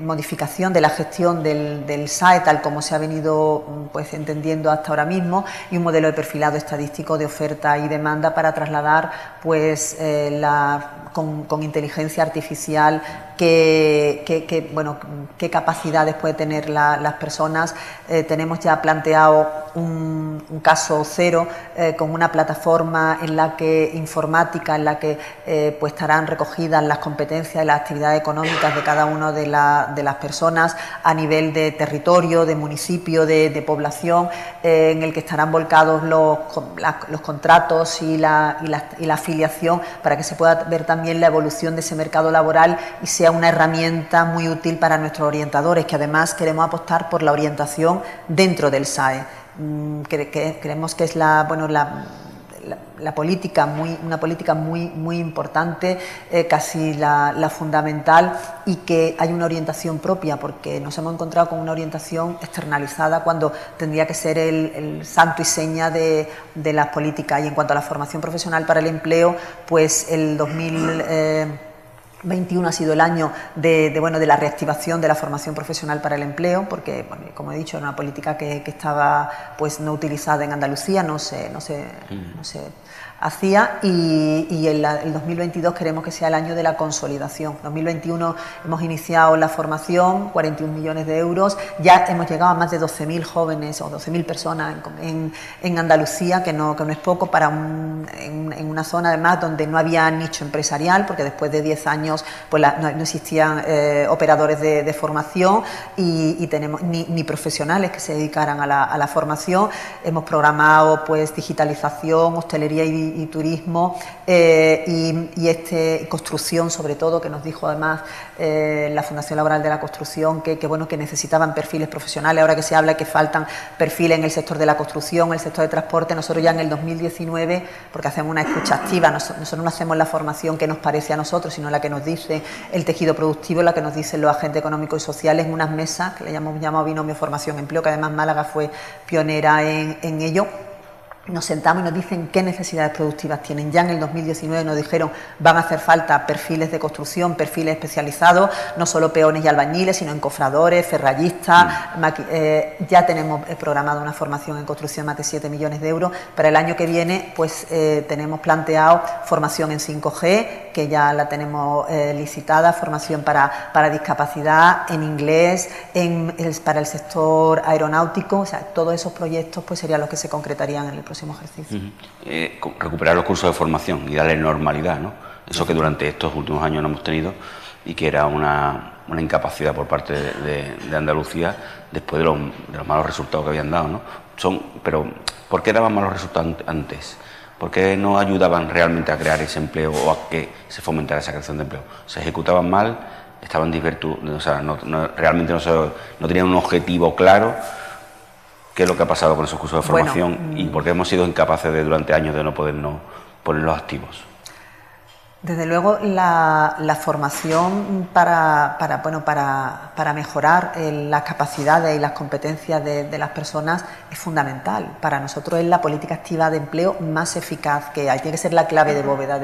modificación de la gestión del, del, SAE, tal como se ha venido pues, entendiendo hasta ahora mismo, y un modelo de perfilado estadístico de oferta y demanda para trasladar pues, eh, la, con, inteligencia artificial qué, bueno, qué capacidades puede tener las personas. tenemos ya planteado un, caso cero eh, con una plataforma en la que informática, en la que eh, pues estarán recogidas las competencias y las actividades económicas de cada una de, las personas a nivel de territorio, de municipio, de, población, eh, en el que estarán volcados los, los contratos y la, y, la, y la afiliación para que se pueda ver también la evolución de ese mercado laboral y sea una herramienta muy útil para nuestros orientadores, que además queremos apostar por la orientación dentro del SAE. Mm, creemos que es la, bueno, la, la, política muy, una política muy, muy importante, eh, casi la, fundamental, y que hay una orientación propia, porque nos hemos encontrado con una orientación externalizada cuando tendría que ser el, santo y seña de, de, las políticas. Y en cuanto a la formación profesional para el empleo, pues el 2000. 21 ha sido el año de, bueno, de la reactivación de la formación profesional para el empleo, porque, como he dicho, era una política que, estaba pues, no utilizada en Andalucía, no se, no se, no se hacía y, y el, el, 2022 queremos que sea el año de la consolidación. 2021 hemos iniciado la formación, 41 millones de euros, ya hemos llegado a más de 12.000 jóvenes o 12.000 personas en, Andalucía, que no, que no es poco para un, en, una zona además donde no había nicho empresarial, porque después de 10 años pues no, existían eh, operadores de, formación y, tenemos ni, ni, profesionales que se dedicaran a la, a la formación. Hemos programado pues digitalización, hostelería y y, turismo eh, y, este, construcción sobre todo, que nos dijo además eh, la Fundación Laboral de la Construcción que, bueno, que necesitaban perfiles profesionales, ahora que se habla que faltan perfiles en el sector de la construcción, en el sector de transporte, nosotros ya en el 2019, porque hacemos una escucha activa, nosotros, no hacemos la formación que nos parece a nosotros, sino la que nos dice el tejido productivo, la que nos dicen los agentes económicos y sociales en unas mesas que le llamamos, llamado binomio formación empleo, que además Málaga fue pionera en ello nos sentamos y nos dicen qué necesidades productivas tienen. Ya en el 2019 nos dijeron van a hacer falta perfiles de construcción, perfiles especializados, no solo peones y albañiles, sino encofradores, ferrallistas. Mm. Eh, ya tenemos eh, programado una formación en construcción más de 7 millones de euros. Para el año que viene, pues eh, tenemos planteado formación en 5G, que ya la tenemos licitada, formación para, para discapacidad, en inglés, en, para el sector aeronáutico. O sea, todos esos proyectos pues serían los que se concretarían en el próximo ejercicio. Eh, recuperar los cursos de formación y darle normalidad, ¿no? Eso que durante estos últimos años no hemos tenido y que era una, incapacidad por parte de, Andalucía después de los, malos resultados que habían dado, ¿no? Son, pero, ¿por qué daban malos resultados antes? ¿Por qué no ayudaban realmente a crear ese empleo o a que se fomentara esa creación de empleo? Se ejecutaban mal, estaban disvertu o sea, realmente no, no tenían un objetivo claro qué es lo que ha pasado con esos cursos de formación y por qué hemos sido incapaces de durante años de no podernos ponerlos activos. Desde luego, la, formación para, bueno, para, para mejorar eh, las capacidades y las competencias de, las personas es fundamental. Para nosotros es la política activa de empleo más eficaz que hay. Tiene que ser la clave de bóveda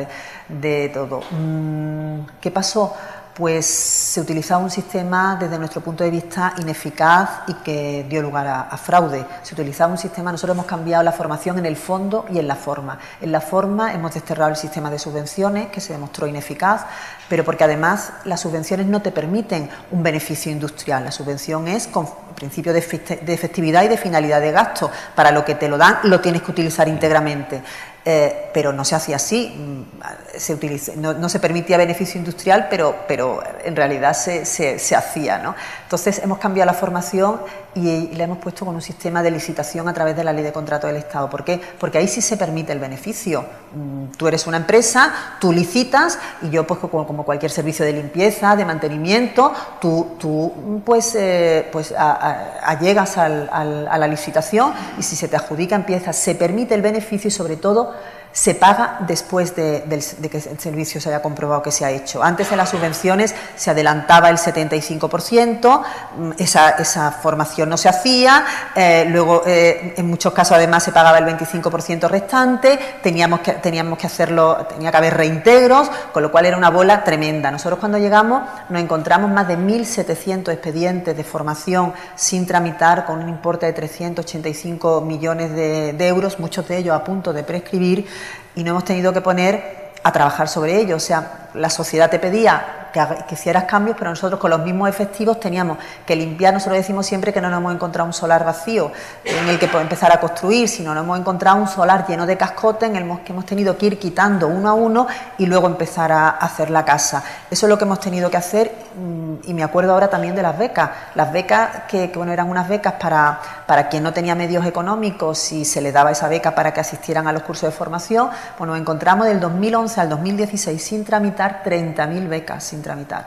de, todo. Mm, ¿Qué pasó? Pues se utilizaba un sistema desde nuestro punto de vista ineficaz y que dio lugar a, fraude. Se utilizaba un sistema, nosotros hemos cambiado la formación en el fondo y en la forma. En la forma hemos desterrado el sistema de subvenciones que se demostró ineficaz, pero porque además las subvenciones no te permiten un beneficio industrial. La subvención es con principio de efectividad y de finalidad de gasto. Para lo que te lo dan lo tienes que utilizar íntegramente. Eh, pero no se hacía así, mm, se no, se permitía beneficio industrial, pero, pero en realidad se, se, hacía. ¿no? Entonces hemos cambiado la formación y, la hemos puesto con un sistema de licitación a través de la ley de contrato del Estado. ¿Por qué? Porque ahí sí se permite el beneficio. Mm, tú eres una empresa, tú licitas y yo pues como cualquier servicio de limpieza, de mantenimiento, tú, tú pues, eh, pues allegas a la licitación y si se te adjudica empieza, se permite el beneficio y sobre todo se paga después de, que el servicio se haya comprobado que se ha hecho. Antes en las subvenciones se adelantaba el 75%, mm, esa, esa formación no se hacía, eh, luego eh, en muchos casos además se pagaba el 25% restante, teníamos que, teníamos que hacerlo, tenía que haber reintegros, con lo cual era una bola tremenda. Nosotros cuando llegamos nos encontramos más de 1.700 expedientes de formación sin tramitar con un importe de 385 millones de euros, muchos de ellos a punto de prescribir y no hemos tenido que poner a trabajar sobre ello. O sea, la sociedad te pedía que, hicieras cambios, pero nosotros con los mismos efectivos teníamos que limpiar. Nosotros decimos siempre que no nos hemos encontrado un solar vacío en el que empezar a construir, sino nos hemos encontrado un solar lleno de cascotes en el que hemos tenido que ir quitando uno a uno y luego empezar a hacer la casa. Eso es lo que hemos tenido que hacer mm, y me acuerdo ahora también de las becas. Las becas que, bueno, eran unas becas para, para quien no tenía medios económicos y se le daba esa beca para que asistieran a los cursos de formación, pues nos encontramos del 2011 al 2016 sin tramitar 30.000 becas, sin tramitar.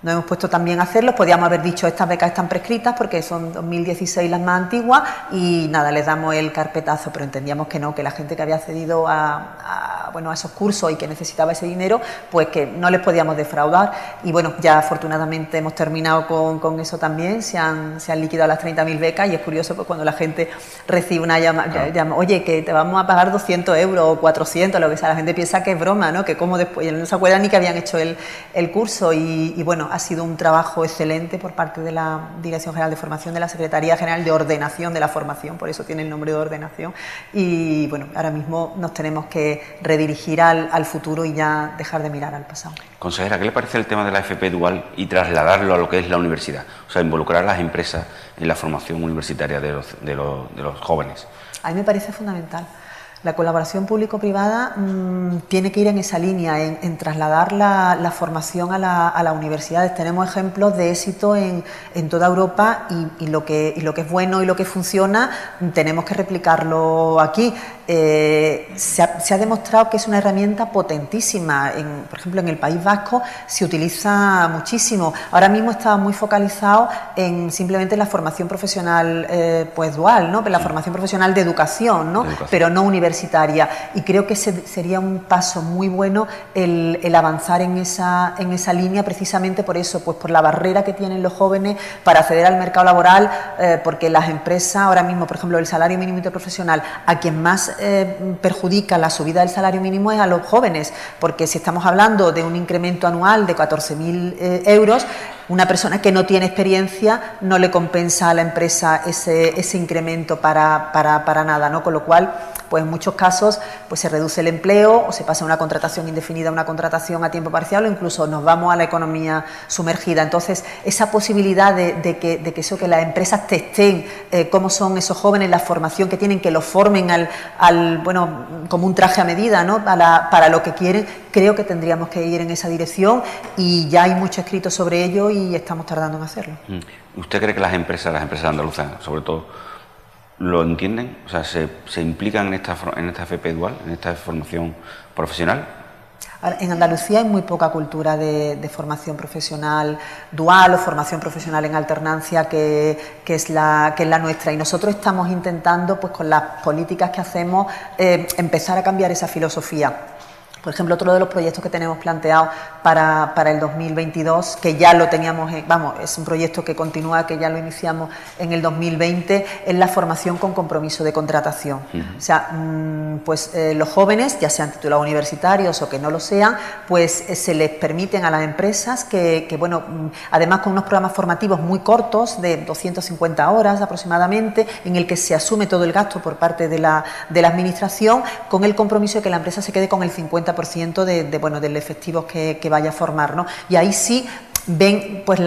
Nos hemos puesto también a hacerlo, podíamos haber dicho estas becas están prescritas porque son 2016 las más antiguas y nada, les damos el carpetazo, pero entendíamos que no, que la gente que había accedido a, bueno, a esos cursos y que necesitaba ese dinero, pues que no les podíamos defraudar. Y bueno, ya afortunadamente hemos terminado con, eso también, se han, se han liquidado las 30.000 becas y es curioso pues cuando la gente recibe una llamada, oye, que te vamos a pagar 200 euros o 400, lo que sea, la gente piensa que es broma, ¿no? Que como después, no se acuerdan ni que habían hecho el, el curso. Y bueno, ha sido un trabajo excelente por parte de la Dirección General de Formación, de la Secretaría General de Ordenación de la Formación, por eso tiene el nombre de ordenación. Y bueno, ahora mismo nos tenemos que redirigir al, futuro y ya dejar de mirar al pasado. Consejera, ¿qué le parece el tema de la FP dual y trasladarlo a lo que es la universidad? O sea, involucrar a las empresas en la formación universitaria de los, de los, de los jóvenes. A mí me parece fundamental. La colaboración público-privada mm, tiene que ir en esa línea, en, trasladar la, formación a, las universidades. Tenemos ejemplos de éxito en, toda Europa y lo que es bueno y lo que funciona tenemos que replicarlo aquí. Eh, se, ha, demostrado que es una herramienta potentísima. por ejemplo, en el País Vasco se utiliza muchísimo. Ahora mismo está muy focalizado en simplemente la formación profesional eh, pues dual, ¿no? la formación profesional de educación, ¿no? pero no universitaria. Y creo que sería un paso muy bueno el, avanzar en esa, en esa línea precisamente por eso, pues por la barrera que tienen los jóvenes para acceder al mercado laboral, eh, porque las empresas, ahora mismo, por ejemplo, el salario mínimo interprofesional, a quien más eh, perjudica la subida del salario mínimo es a los jóvenes, porque si estamos hablando de un incremento anual de 14.000 eh, euros, una persona que no tiene experiencia no le compensa a la empresa ese, ese incremento para, para, para nada, ¿no? Con lo cual, pues en muchos casos pues se reduce el empleo o se pasa una contratación indefinida a una contratación a tiempo parcial o incluso nos vamos a la economía sumergida. Entonces, esa posibilidad de, que, de que, eso, que las empresas testen eh, cómo son esos jóvenes, la formación que tienen, que los formen al, al bueno, como un traje a medida, ¿no? Para lo que quieren, creo que tendríamos que ir en esa dirección y ya hay mucho escrito sobre ello y estamos tardando en hacerlo. Mm. ¿Usted cree que las empresas, las empresas andaluzas, sobre todo, lo entienden? O sea, ¿se, se implican en esta, en esta FP dual, en esta formación profesional? En Andalucía hay muy poca cultura de, formación profesional dual o formación profesional en alternancia que, es la, que es la nuestra y nosotros estamos intentando, pues con las políticas que hacemos, eh, empezar a cambiar esa filosofía. Por ejemplo, otro de los proyectos que tenemos planteado para, el 2022, que ya lo teníamos, vamos, es un proyecto que continúa, que ya lo iniciamos en el 2020, es la formación con compromiso de contratación. O sea, mm, pues eh, los jóvenes, ya sean titulados universitarios o que no lo sean, pues eh, se les permiten a las empresas que, bueno, mm, además con unos programas formativos muy cortos, de 250 horas aproximadamente, en el que se asume todo el gasto por parte de la, de la Administración, con el compromiso de que la empresa se quede con el 50% de, bueno, del efectivo que, vaya a formar. ¿no? Y ahí sí ven, pues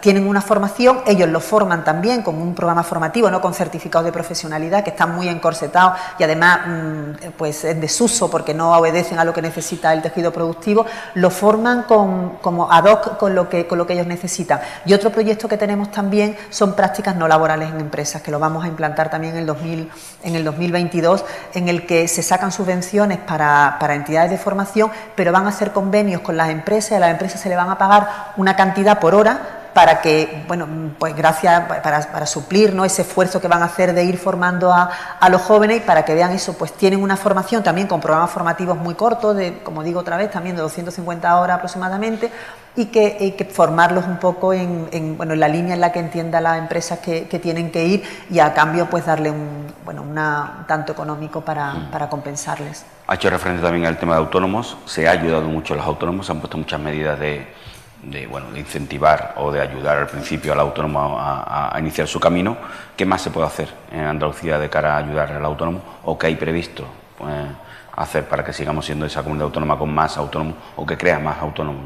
tienen una formación, ellos lo forman también con un programa formativo, no con certificados de profesionalidad que están muy encorsetados y además mm, pues en desuso porque no obedecen a lo que necesita el tejido productivo, lo forman con, como ad hoc con lo, que, con lo que ellos necesitan. Y otro proyecto que tenemos también son prácticas no laborales en empresas, que lo vamos a implantar también en el, 2000, en el 2022, en el que se sacan subvenciones para, para entidades de formación, pero van a hacer convenios con las empresas y a las empresas se le van a pagar una cantidad por hora para que, bueno, pues gracias, para, suplir ¿no? ese esfuerzo que van a hacer de ir formando a, los jóvenes y para que vean eso, pues tienen una formación también con programas formativos muy cortos, de, como digo otra vez, también de 250 horas aproximadamente, y que, formarlos un poco en, bueno, en la línea en la que entienda las empresas que, tienen que ir y a cambio pues darle un, bueno, una, tanto económico para, mm. para compensarles. Ha hecho referencia también al tema de autónomos, se ha ayudado mucho a los autónomos, se han puesto muchas medidas de de, bueno, de incentivar o de ayudar al principio al autónomo a, iniciar su camino, ¿qué más se puede hacer en Andalucía de cara a ayudar al autónomo o qué hay previsto pues, hacer para que sigamos siendo esa comunidad autónoma con más autónomos o que crea más autónomos?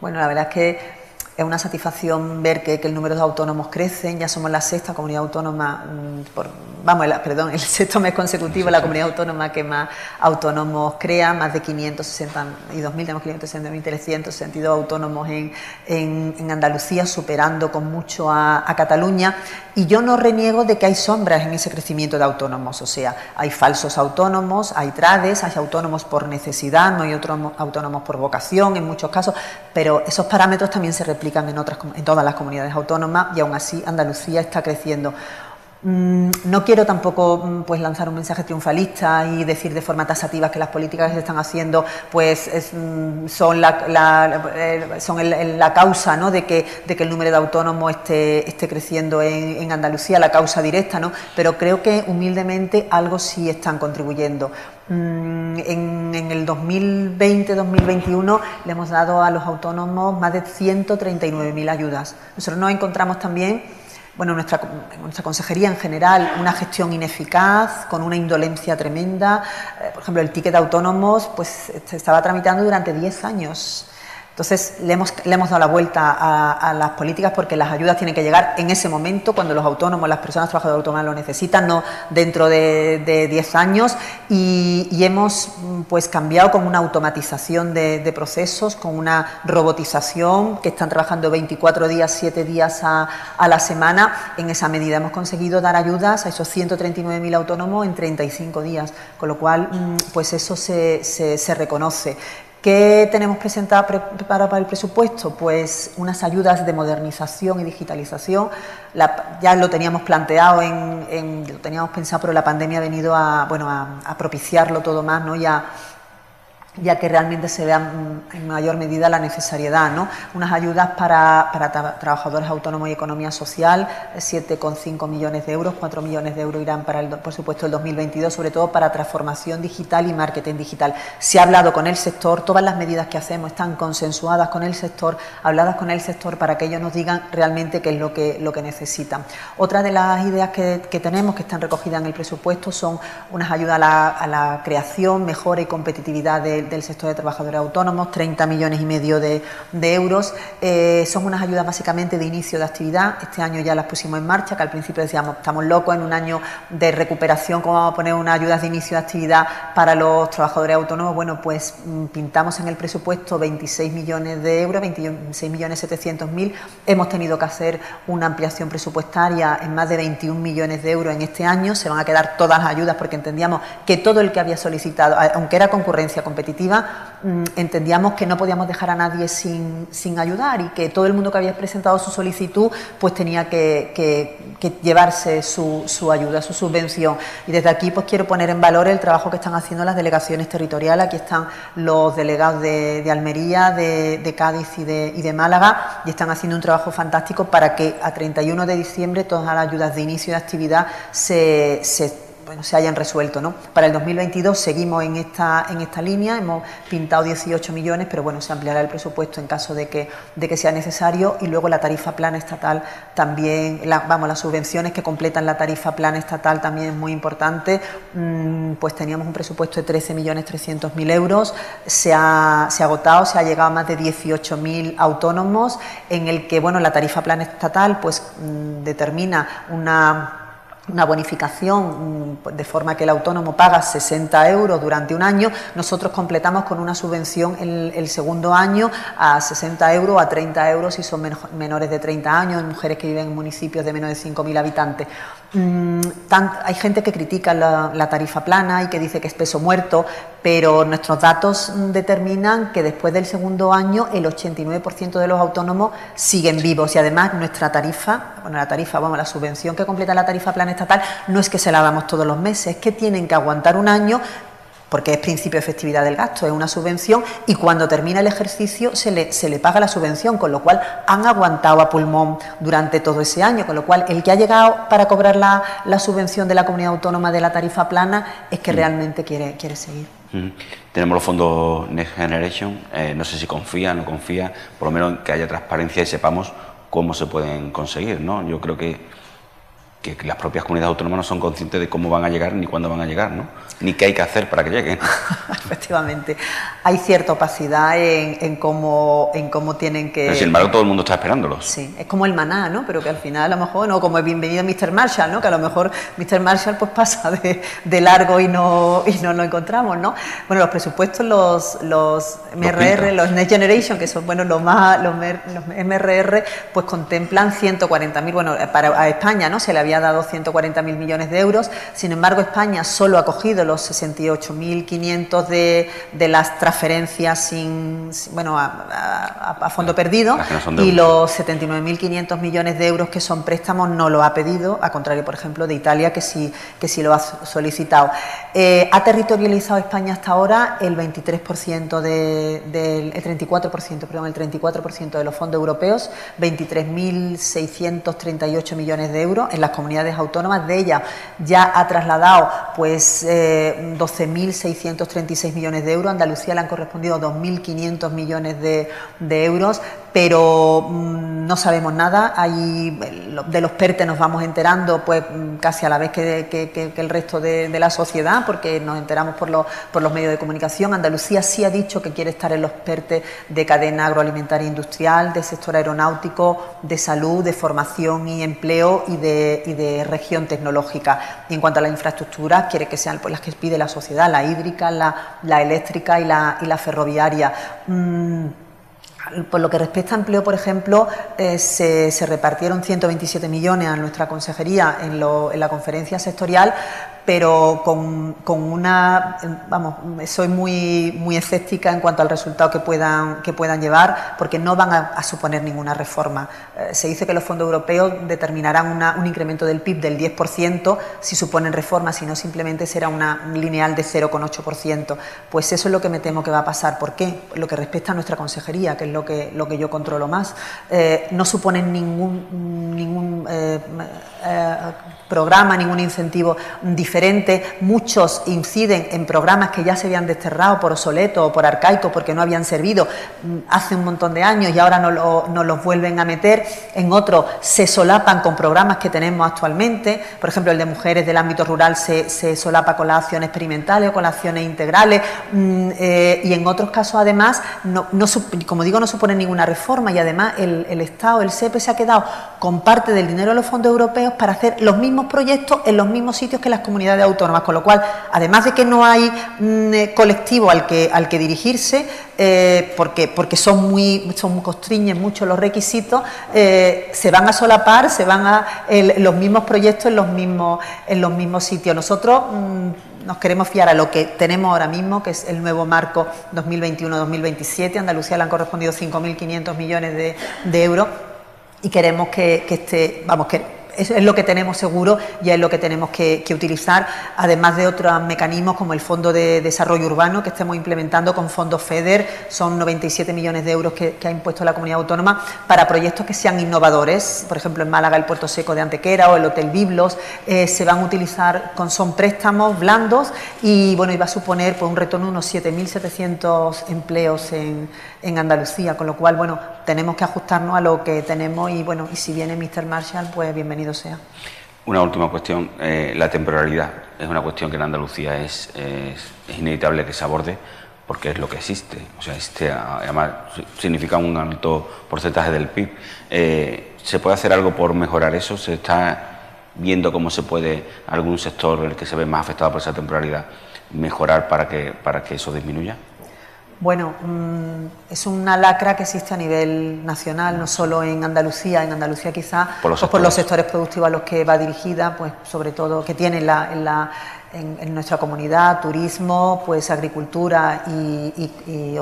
Bueno, la verdad es que es una satisfacción ver que, el número de autónomos crece, ya somos la sexta comunidad autónoma, mm, por, vamos, perdón, el [laughs] sexto mes consecutivo la comunidad autónoma que más autónomos crea, más de 562.000, tenemos 562.362 autónomos en, en, Andalucía, superando con mucho a, Cataluña, y yo no reniego de que hay sombras en ese crecimiento de autónomos, o sea, hay falsos autónomos, hay trades, hay autónomos por necesidad, no hay otros autónomos por vocación en muchos casos, pero esos parámetros también se repiten en, otras, en todas las comunidades autónomas y aún así Andalucía está creciendo. Mm, no quiero tampoco mm, pues lanzar un mensaje triunfalista y decir de forma tasativa que las políticas que se están haciendo pues mm, son la, eh, son la causa ¿no? de, que, de que el número de autónomos esté, esté creciendo en, Andalucía, la causa directa, ¿no? pero creo que humildemente algo sí están contribuyendo. En, en, el 2020-2021 le hemos dado a los autónomos más de 139.000 ayudas. Nosotros nos encontramos también bueno, nuestra, nuestra consejería en general, una gestión ineficaz, con una indolencia tremenda. Eh, por ejemplo, el ticket de autónomos pues, se estaba tramitando durante 10 años. Entonces, le hemos, le hemos dado la vuelta a, las políticas porque las ayudas tienen que llegar en ese momento, cuando los autónomos, las personas trabajadoras autónomas lo necesitan, no dentro de 10 años. Y, hemos pues cambiado con una automatización de, procesos, con una robotización, que están trabajando 24 días, 7 días a, la semana. En esa medida hemos conseguido dar ayudas a esos 139.000 autónomos en 35 días, con lo cual mm, pues eso se, se reconoce. ¿Qué tenemos presentado preparado para el presupuesto? Pues unas ayudas de modernización y digitalización. ya lo teníamos planteado, en, lo teníamos pensado, pero la pandemia ha venido a, bueno, a, propiciarlo todo más, ¿no? Y ya que realmente se vea en mayor medida la necesariedad. ¿no? Unas ayudas para, trabajadores autónomos y economía social, 7,5 millones de euros, 4 millones de euros irán para, el, por supuesto, el 2022, sobre todo para transformación digital y marketing digital. Se ha hablado con el sector, todas las medidas que hacemos están consensuadas con el sector, habladas con el sector para que ellos nos digan realmente qué es lo que, lo que necesitan. Otra de las ideas que, tenemos, que están recogidas en el presupuesto, son unas ayudas a la, a la creación, mejora y competitividad de del sector de trabajadores autónomos, 30 millones y medio de, euros. Eh, son unas ayudas básicamente de inicio de actividad. Este año ya las pusimos en marcha, que al principio decíamos, estamos locos en un año de recuperación, ¿cómo vamos a poner unas ayudas de inicio de actividad para los trabajadores autónomos? Bueno, pues mm, pintamos en el presupuesto 26 millones de euros, 26 millones 700 mil. Hemos tenido que hacer una ampliación presupuestaria en más de 21 millones de euros en este año. Se van a quedar todas las ayudas porque entendíamos que todo el que había solicitado, aunque era concurrencia competitiva, Mm, entendíamos que no podíamos dejar a nadie sin, sin, ayudar y que todo el mundo que había presentado su solicitud pues tenía que, llevarse su, su, ayuda, su subvención. Y desde aquí pues quiero poner en valor el trabajo que están haciendo las delegaciones territoriales. Aquí están los delegados de, Almería, de, Cádiz y de, y de Málaga y están haciendo un trabajo fantástico para que a 31 de diciembre todas las ayudas de inicio de actividad se bueno, se hayan resuelto. ¿no? Para el 2022 seguimos en esta, en esta línea, hemos pintado 18 millones, pero bueno, se ampliará el presupuesto en caso de que, de que sea necesario y luego la tarifa plana estatal también, vamos, las subvenciones que completan la tarifa plana estatal también es muy importante, mm, pues teníamos un presupuesto de 13 millones 300 mil euros, se ha, se agotado, se ha llegado a más de 18 mil autónomos, en el que, bueno, la tarifa plana estatal pues mm, determina una una bonificación mm, de forma que el autónomo paga 60 euros durante un año, nosotros completamos con una subvención el, segundo año a 60 euros, a 30 euros si son menores de 30 años, mujeres que viven en municipios de menos de 5.000 habitantes. Mm, hay gente que critica la, tarifa plana y que dice que es peso muerto, pero nuestros datos determinan que después del segundo año el 89% de los autónomos siguen vivos. Y además nuestra tarifa, bueno, la tarifa, vamos, la subvención que completa la tarifa plana estatal no es que se la damos todos los meses, es que tienen que aguantar un año porque es principio de efectividad del gasto, es una subvención y cuando termina el ejercicio se le, se le paga la subvención, con lo cual han aguantado a pulmón durante todo ese año, con lo cual el que ha llegado para cobrar la, subvención de la comunidad autónoma de la tarifa plana es que mm. realmente quiere, quiere seguir. Mm. Tenemos los fondos Next Generation, eh, no sé si confía, no confía, por lo menos que haya transparencia y sepamos cómo se pueden conseguir, ¿no? Yo creo que que las propias comunidades autónomas no son conscientes de cómo van a llegar ni cuándo van a llegar, ¿no? Ni qué hay que hacer para que lleguen. [laughs] [laughs] Efectivamente. Hay cierta opacidad en, cómo, en cómo tienen que... Pero sin embargo todo el mundo está esperándolos. Sí, es como el maná, ¿no? Pero que al final a lo mejor, no como el bienvenido Mr. Marshall, ¿no? Que a lo mejor Mr. Marshall pues pasa de, largo y no, y no lo encontramos, ¿no? Bueno, los presupuestos, los, los MRR, los, Next Generation, que son, bueno, los más, los, los MRR, pues contemplan 140.000, bueno, para a España, ¿no? Se le había ha dado 140.000 millones de euros. Sin embargo, España solo ha cogido los 68.500 de, de las transferencias sin, bueno, a, fondo perdido y los 79.500 millones de euros que son préstamos no lo ha pedido, a contrario, por ejemplo, de Italia, que sí, que sí lo ha solicitado. Eh, ha territorializado España hasta ahora el 23% del 34%, perdón, el 34% de los fondos europeos, 23.638 millones de euros en las comunidades autónomas. De ellas ya ha trasladado pues 12.636 eh, millones de euros. A Andalucía le han correspondido 2.500 millones de, de euros pero mm, no sabemos nada. Hay, de los PERTE nos vamos enterando pues mm, casi a la vez que, el resto de, la sociedad, porque nos enteramos por los, por los medios de comunicación. Andalucía sí ha dicho que quiere estar en los PERTE de cadena agroalimentaria e industrial, de sector aeronáutico, de salud, de formación y empleo y de, región tecnológica. Y en cuanto a la infraestructura, quiere que sean pues, las que pide la sociedad, la hídrica, la, la eléctrica y la, y la ferroviaria. Mm, por lo que respecta a empleo, por ejemplo, eh, se, repartieron 127 millones a nuestra consejería en, en la conferencia sectorial pero con, con, una, vamos, soy muy, muy escéptica en cuanto al resultado que puedan, que puedan llevar, porque no van a, suponer ninguna reforma. Eh, se dice que los fondos europeos determinarán un incremento del PIB del 10% si suponen reforma, si no simplemente será una lineal de 0,8%. Pues eso es lo que me temo que va a pasar. ¿Por qué? Lo que respecta a nuestra consejería, que es lo que, lo que yo controlo más, eh, no suponen ningún, ningún eh, programa, ningún incentivo diferente. Muchos inciden en programas que ya se habían desterrado por obsoleto o por arcaico porque no habían servido mm, hace un montón de años y ahora no, los vuelven a meter. En otros se solapan con programas que tenemos actualmente. Por ejemplo, el de mujeres del ámbito rural se, solapa con las acciones experimentales o con las acciones integrales. Mm, eh, y en otros casos, además, no, como digo, no supone ninguna reforma y además el, el Estado, el SEPE, se ha quedado con parte del dinero de los fondos europeos para hacer los mismos proyectos en los mismos sitios que las comunidades autónomas, con lo cual, además de que no hay mm, eh, colectivo al que, al que dirigirse, eh, porque, porque son muy, son constriñen mucho los requisitos, eh, se van a solapar, se van a los mismos proyectos en los mismos, en los mismos sitios. Nosotros mm, nos queremos fiar a lo que tenemos ahora mismo, que es el nuevo marco 2021-2027. Andalucía le han correspondido 5.500 millones de, euros y queremos que, que este, vamos, que es, lo que tenemos seguro y es lo que tenemos que, utilizar, además de otros mecanismos como el Fondo de Desarrollo Urbano que estamos implementando con fondos FEDER, son 97 millones de euros que, ha impuesto la comunidad autónoma para proyectos que sean innovadores, por ejemplo en Málaga el Puerto Seco de Antequera o el Hotel Biblos, eh, se van a utilizar con son préstamos blandos y bueno, iba a suponer pues, un retorno de unos 7.700 empleos en, en Andalucía, con lo cual bueno, tenemos que ajustarnos a lo que tenemos y bueno, y si viene Mr. Marshall, pues bienvenido Una última cuestión, eh, la temporalidad es una cuestión que en Andalucía es, inevitable que se aborde porque es lo que existe, o sea, este, además significa un alto porcentaje del PIB. Eh, ¿Se puede hacer algo por mejorar eso? ¿Se está viendo cómo se puede algún sector el que se ve más afectado por esa temporalidad mejorar para que, para que eso disminuya? Bueno, mm, es una lacra que existe a nivel nacional, no solo en Andalucía. En Andalucía quizá por los, pues sectores productivos a los que va dirigida, pues sobre todo que tienen la, en, nuestra comunidad, turismo, pues agricultura y,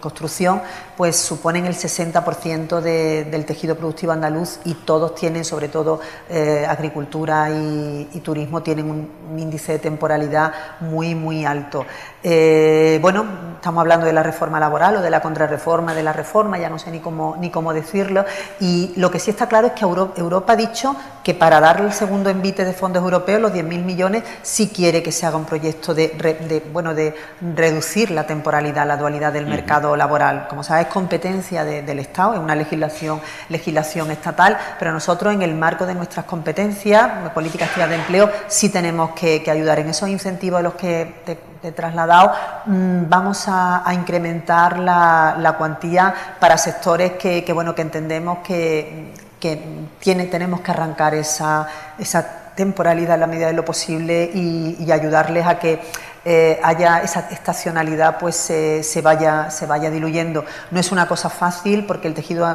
construcción, pues suponen el 60% del tejido productivo andaluz y todos tienen, sobre todo eh, agricultura y, turismo, tienen un, índice de temporalidad muy, muy alto. Eh, bueno, estamos hablando de la reforma laboral o de la contrarreforma de la reforma, ya no sé ni cómo, ni cómo decirlo, y lo que sí está claro es que Europa ha dicho que para darle el segundo envite de fondos europeos, los 10.000 millones, sí quiere que se haga un proyecto de, bueno, de reducir la temporalidad, la dualidad del mercado laboral. Como sabes, es competencia del Estado, es una legislación, legislación estatal, pero nosotros en el marco de nuestras competencias, de política activa de empleo, sí tenemos que, ayudar en esos incentivos a los que te, he trasladado, mm, vamos a, incrementar la, cuantía para sectores que, bueno, que entendemos que, tiene, tenemos que arrancar esa, esa temporalidad en la medida de lo posible y, ayudarles a que eh, haya esa estacionalidad pues se, vaya, se vaya diluyendo. No es una cosa fácil porque el tejido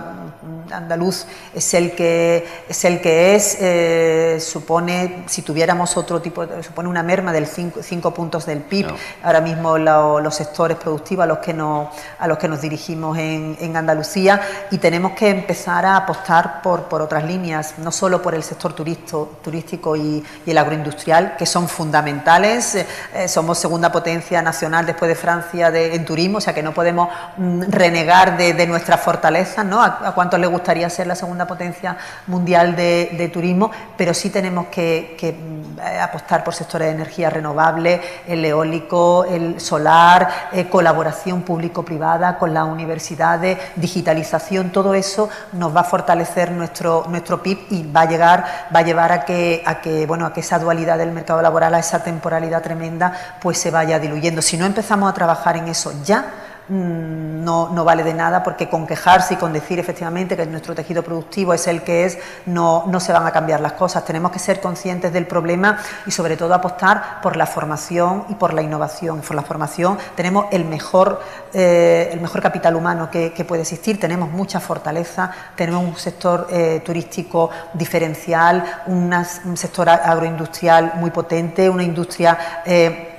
andaluz es el que es, el que es eh, supone, si tuviéramos otro tipo, supone una merma del 5 puntos del PIB, ahora mismo los sectores productivos a los que nos, a los que nos dirigimos en, Andalucía y tenemos que empezar a apostar por, por otras líneas, no solo por el sector turístico y, el agroindustrial, que son fundamentales, eh, segunda potencia nacional después de Francia en turismo, o sea que no podemos mm, renegar de, nuestras fortalezas, ¿no? A, a cuántos les gustaría ser la segunda potencia mundial de, turismo, pero sí tenemos que, eh, apostar por sectores de energía renovable, el eólico, el solar, eh, colaboración público-privada con las universidades, digitalización, todo eso nos va a fortalecer nuestro, nuestro PIB y va a llegar, va a llevar a que, a que, bueno, a que esa dualidad del mercado laboral, a esa temporalidad tremenda, pues se vaya diluyendo. Si no empezamos a trabajar en eso ya, mm, no, no, vale de nada porque con quejarse y con decir efectivamente que nuestro tejido productivo es el que es, no, no, se van a cambiar las cosas. Tenemos que ser conscientes del problema y sobre todo apostar por la formación y por la innovación. Por la formación tenemos el mejor, eh, el mejor capital humano que, puede existir, tenemos mucha fortaleza, tenemos un sector eh, turístico diferencial, un sector agroindustrial muy potente, una industria... Eh,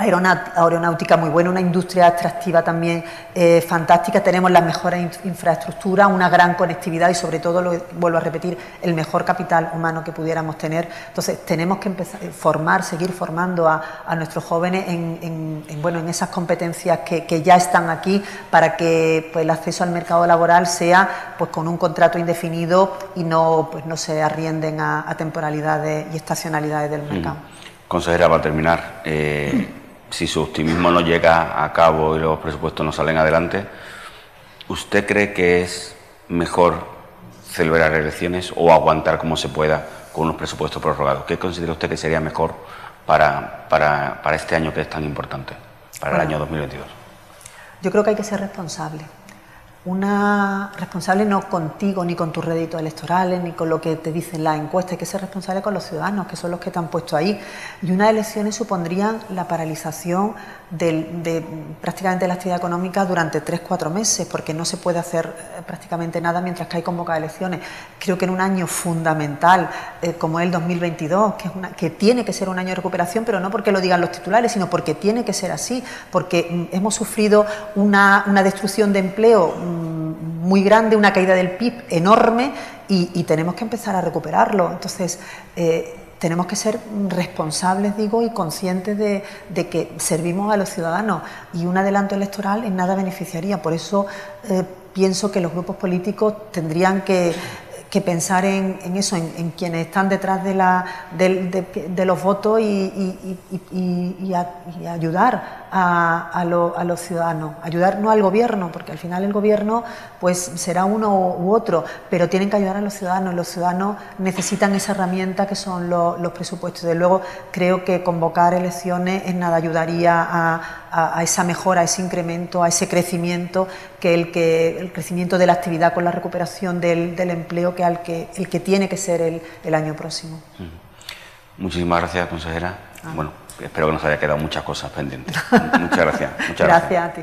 aeronáutica muy buena, una industria extractiva también eh, fantástica, tenemos las mejores infraestructuras, una gran conectividad y sobre todo, lo vuelvo a repetir, el mejor capital humano que pudiéramos tener. Entonces tenemos que empezar a eh, formar, seguir formando a, nuestros jóvenes en, bueno, en esas competencias que, ya están aquí para que pues, el acceso al mercado laboral sea pues, con un contrato indefinido y no, pues, no se arrienden a, temporalidades y estacionalidades del mercado. Consejera, para terminar, eh, si su optimismo no llega a cabo y los presupuestos no salen adelante, ¿usted cree que es mejor celebrar elecciones o aguantar como se pueda con unos presupuestos prorrogados? ¿Qué considera usted que sería mejor para, para, para este año que es tan importante, para el año 2022? Yo creo que hay que ser responsable una responsable no contigo ni con tus réditos electorales ni con lo que te dicen las encuestas, hay que ser responsable con los ciudadanos, que son los que te han puesto ahí. Y unas elecciones supondrían la paralización de, prácticamente la actividad económica durante tres, cuatro meses, porque no se puede hacer eh, prácticamente nada mientras que hay convocadas elecciones. Creo que en un año fundamental eh, como el 2022, que, es una, que tiene que ser un año de recuperación, pero no porque lo digan los titulares, sino porque tiene que ser así, porque mm, hemos sufrido una, una destrucción de empleo mm, muy grande, una caída del PIB enorme y, tenemos que empezar a recuperarlo. Entonces, eh, tenemos que ser responsables, digo, y conscientes de, que servimos a los ciudadanos y un adelanto electoral en nada beneficiaría. Por eso eh, pienso que los grupos políticos tendrían que que pensar en, eso, en, quienes están detrás de, la, de, los votos y, ayudar a, los ciudadanos, ayudar no al gobierno, porque al final el gobierno pues será uno u otro, pero tienen que ayudar a los ciudadanos. Los ciudadanos necesitan esa herramienta que son los, presupuestos. De luego creo que convocar elecciones en nada ayudaría a, esa mejora, a ese incremento, a ese crecimiento que el, que el crecimiento de la actividad con la recuperación del, empleo que, al que el que tiene que ser el, año próximo. Muchísimas gracias, consejera. Ah. Bueno, espero que nos haya quedado muchas cosas pendientes. [laughs] muchas gracias. Muchas gracias, a ti.